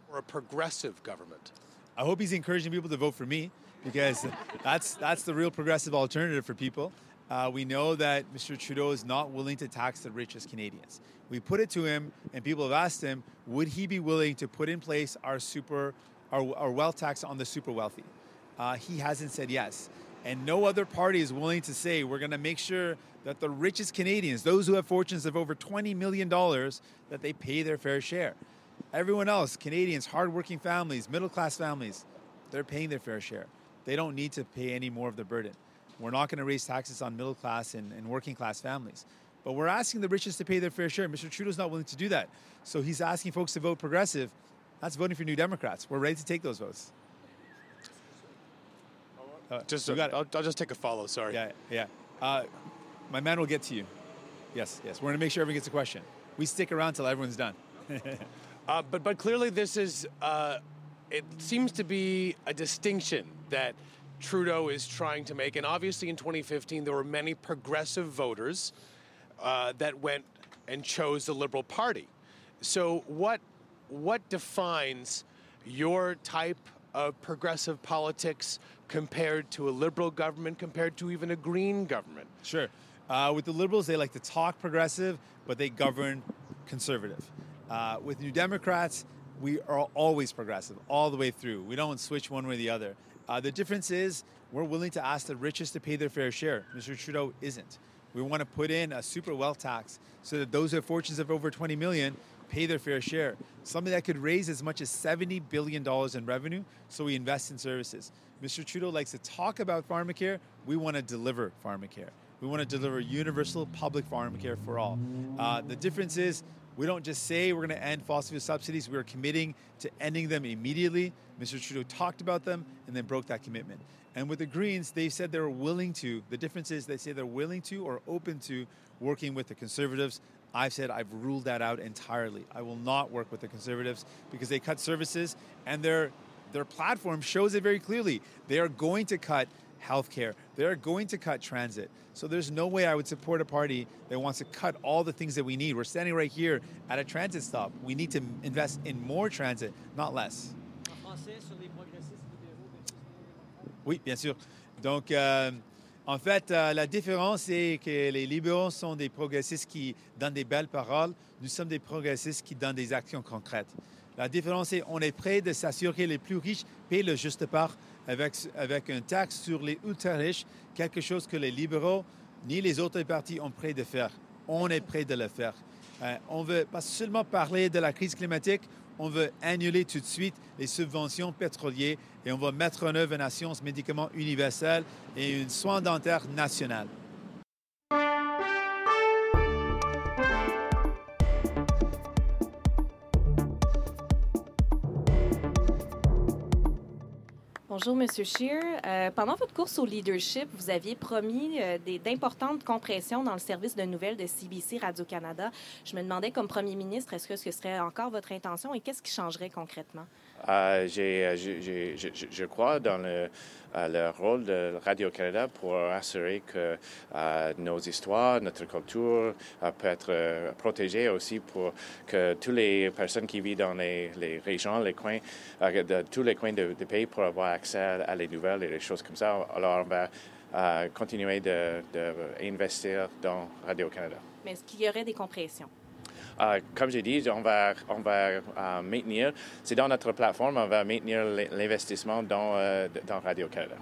for a progressive government? I hope he's encouraging people to vote for me because <laughs> that's that's the real progressive alternative for people. Uh, we know that Mr. Trudeau is not willing to tax the richest Canadians. We put it to him, and people have asked him, would he be willing to put in place our super, our, our wealth tax on the super wealthy? Uh, he hasn't said yes. And no other party is willing to say we're going to make sure that the richest Canadians, those who have fortunes of over $20 million, that they pay their fair share. Everyone else, Canadians, hardworking families, middle class families, they're paying their fair share. They don't need to pay any more of the burden. We're not going to raise taxes on middle class and, and working class families. But we're asking the richest to pay their fair share. Mr. Trudeau's not willing to do that. So he's asking folks to vote progressive. That's voting for New Democrats. We're ready to take those votes. Uh, just got I'll, I'll, just take a follow. Sorry. Yeah, yeah. Uh, my man will get to you. Yes, yes. We're going to make sure everyone gets a question. We stick around until everyone's done. <laughs> uh, but but clearly this is. Uh, it seems to be a distinction that Trudeau is trying to make. And obviously, in 2015, there were many progressive voters uh, that went and chose the Liberal Party. So, what what defines your type of progressive politics compared to a Liberal government, compared to even a Green government? Sure. Uh, with the Liberals, they like to talk progressive, but they govern conservative. Uh, with New Democrats, we are always progressive all the way through. We don't switch one way or the other. Uh, the difference is we're willing to ask the richest to pay their fair share. Mr. Trudeau isn't. We want to put in a super wealth tax so that those who have fortunes of over 20 million pay their fair share. Something that could raise as much as $70 billion in revenue, so we invest in services. Mr. Trudeau likes to talk about pharmacare. We want to deliver pharmacare. We want to deliver universal public pharmacare for all. Uh, the difference is we don't just say we're going to end fossil fuel subsidies, we're committing to ending them immediately. Mr. Trudeau talked about them and then broke that commitment. And with the Greens, they said they're willing to. The difference is they say they're willing to or open to working with the Conservatives. I've said I've ruled that out entirely. I will not work with the Conservatives because they cut services and their their platform shows it very clearly. They are going to cut healthcare. They're going to cut transit. So there's no way I would support a party that wants to cut all the things that we need. We're standing right here at a transit stop. We need to invest in more transit, not less. Oui, bien sûr. Donc, euh, en fait, euh, la différence, c'est que les libéraux sont des progressistes qui donnent des belles paroles. Nous sommes des progressistes qui donnent des actions concrètes. La différence, c'est qu'on est prêt de s'assurer que les plus riches paient le juste part avec, avec une taxe sur les ultra-riches, quelque chose que les libéraux ni les autres partis ont prêt de faire. On est prêt de le faire. Euh, on veut pas seulement parler de la crise climatique, on veut annuler tout de suite les subventions pétrolières et on va mettre en œuvre une assurance médicaments universelle et une soin dentaire national. Bonjour, Monsieur Scheer. Euh, pendant votre course au leadership, vous aviez promis euh, d'importantes compressions dans le service de nouvelles de CBC Radio-Canada. Je me demandais, comme Premier ministre, est-ce que ce serait encore votre intention et qu'est-ce qui changerait concrètement? Euh, j'ai, j'ai, je, crois dans le, euh, le rôle de Radio-Canada pour assurer que euh, nos histoires, notre culture euh, peut être euh, protégée aussi pour que toutes les personnes qui vivent dans les, régions, les coins, euh, de tous les coins du pays pour avoir accès à les nouvelles et les choses comme ça. Alors, on va euh, continuer d'investir dans Radio-Canada. Mais est-ce qu'il y aurait des compressions? Euh, comme j'ai dit, on va, on va euh, maintenir, c'est dans notre plateforme, on va maintenir l'investissement dans, euh, dans Radio-Canada.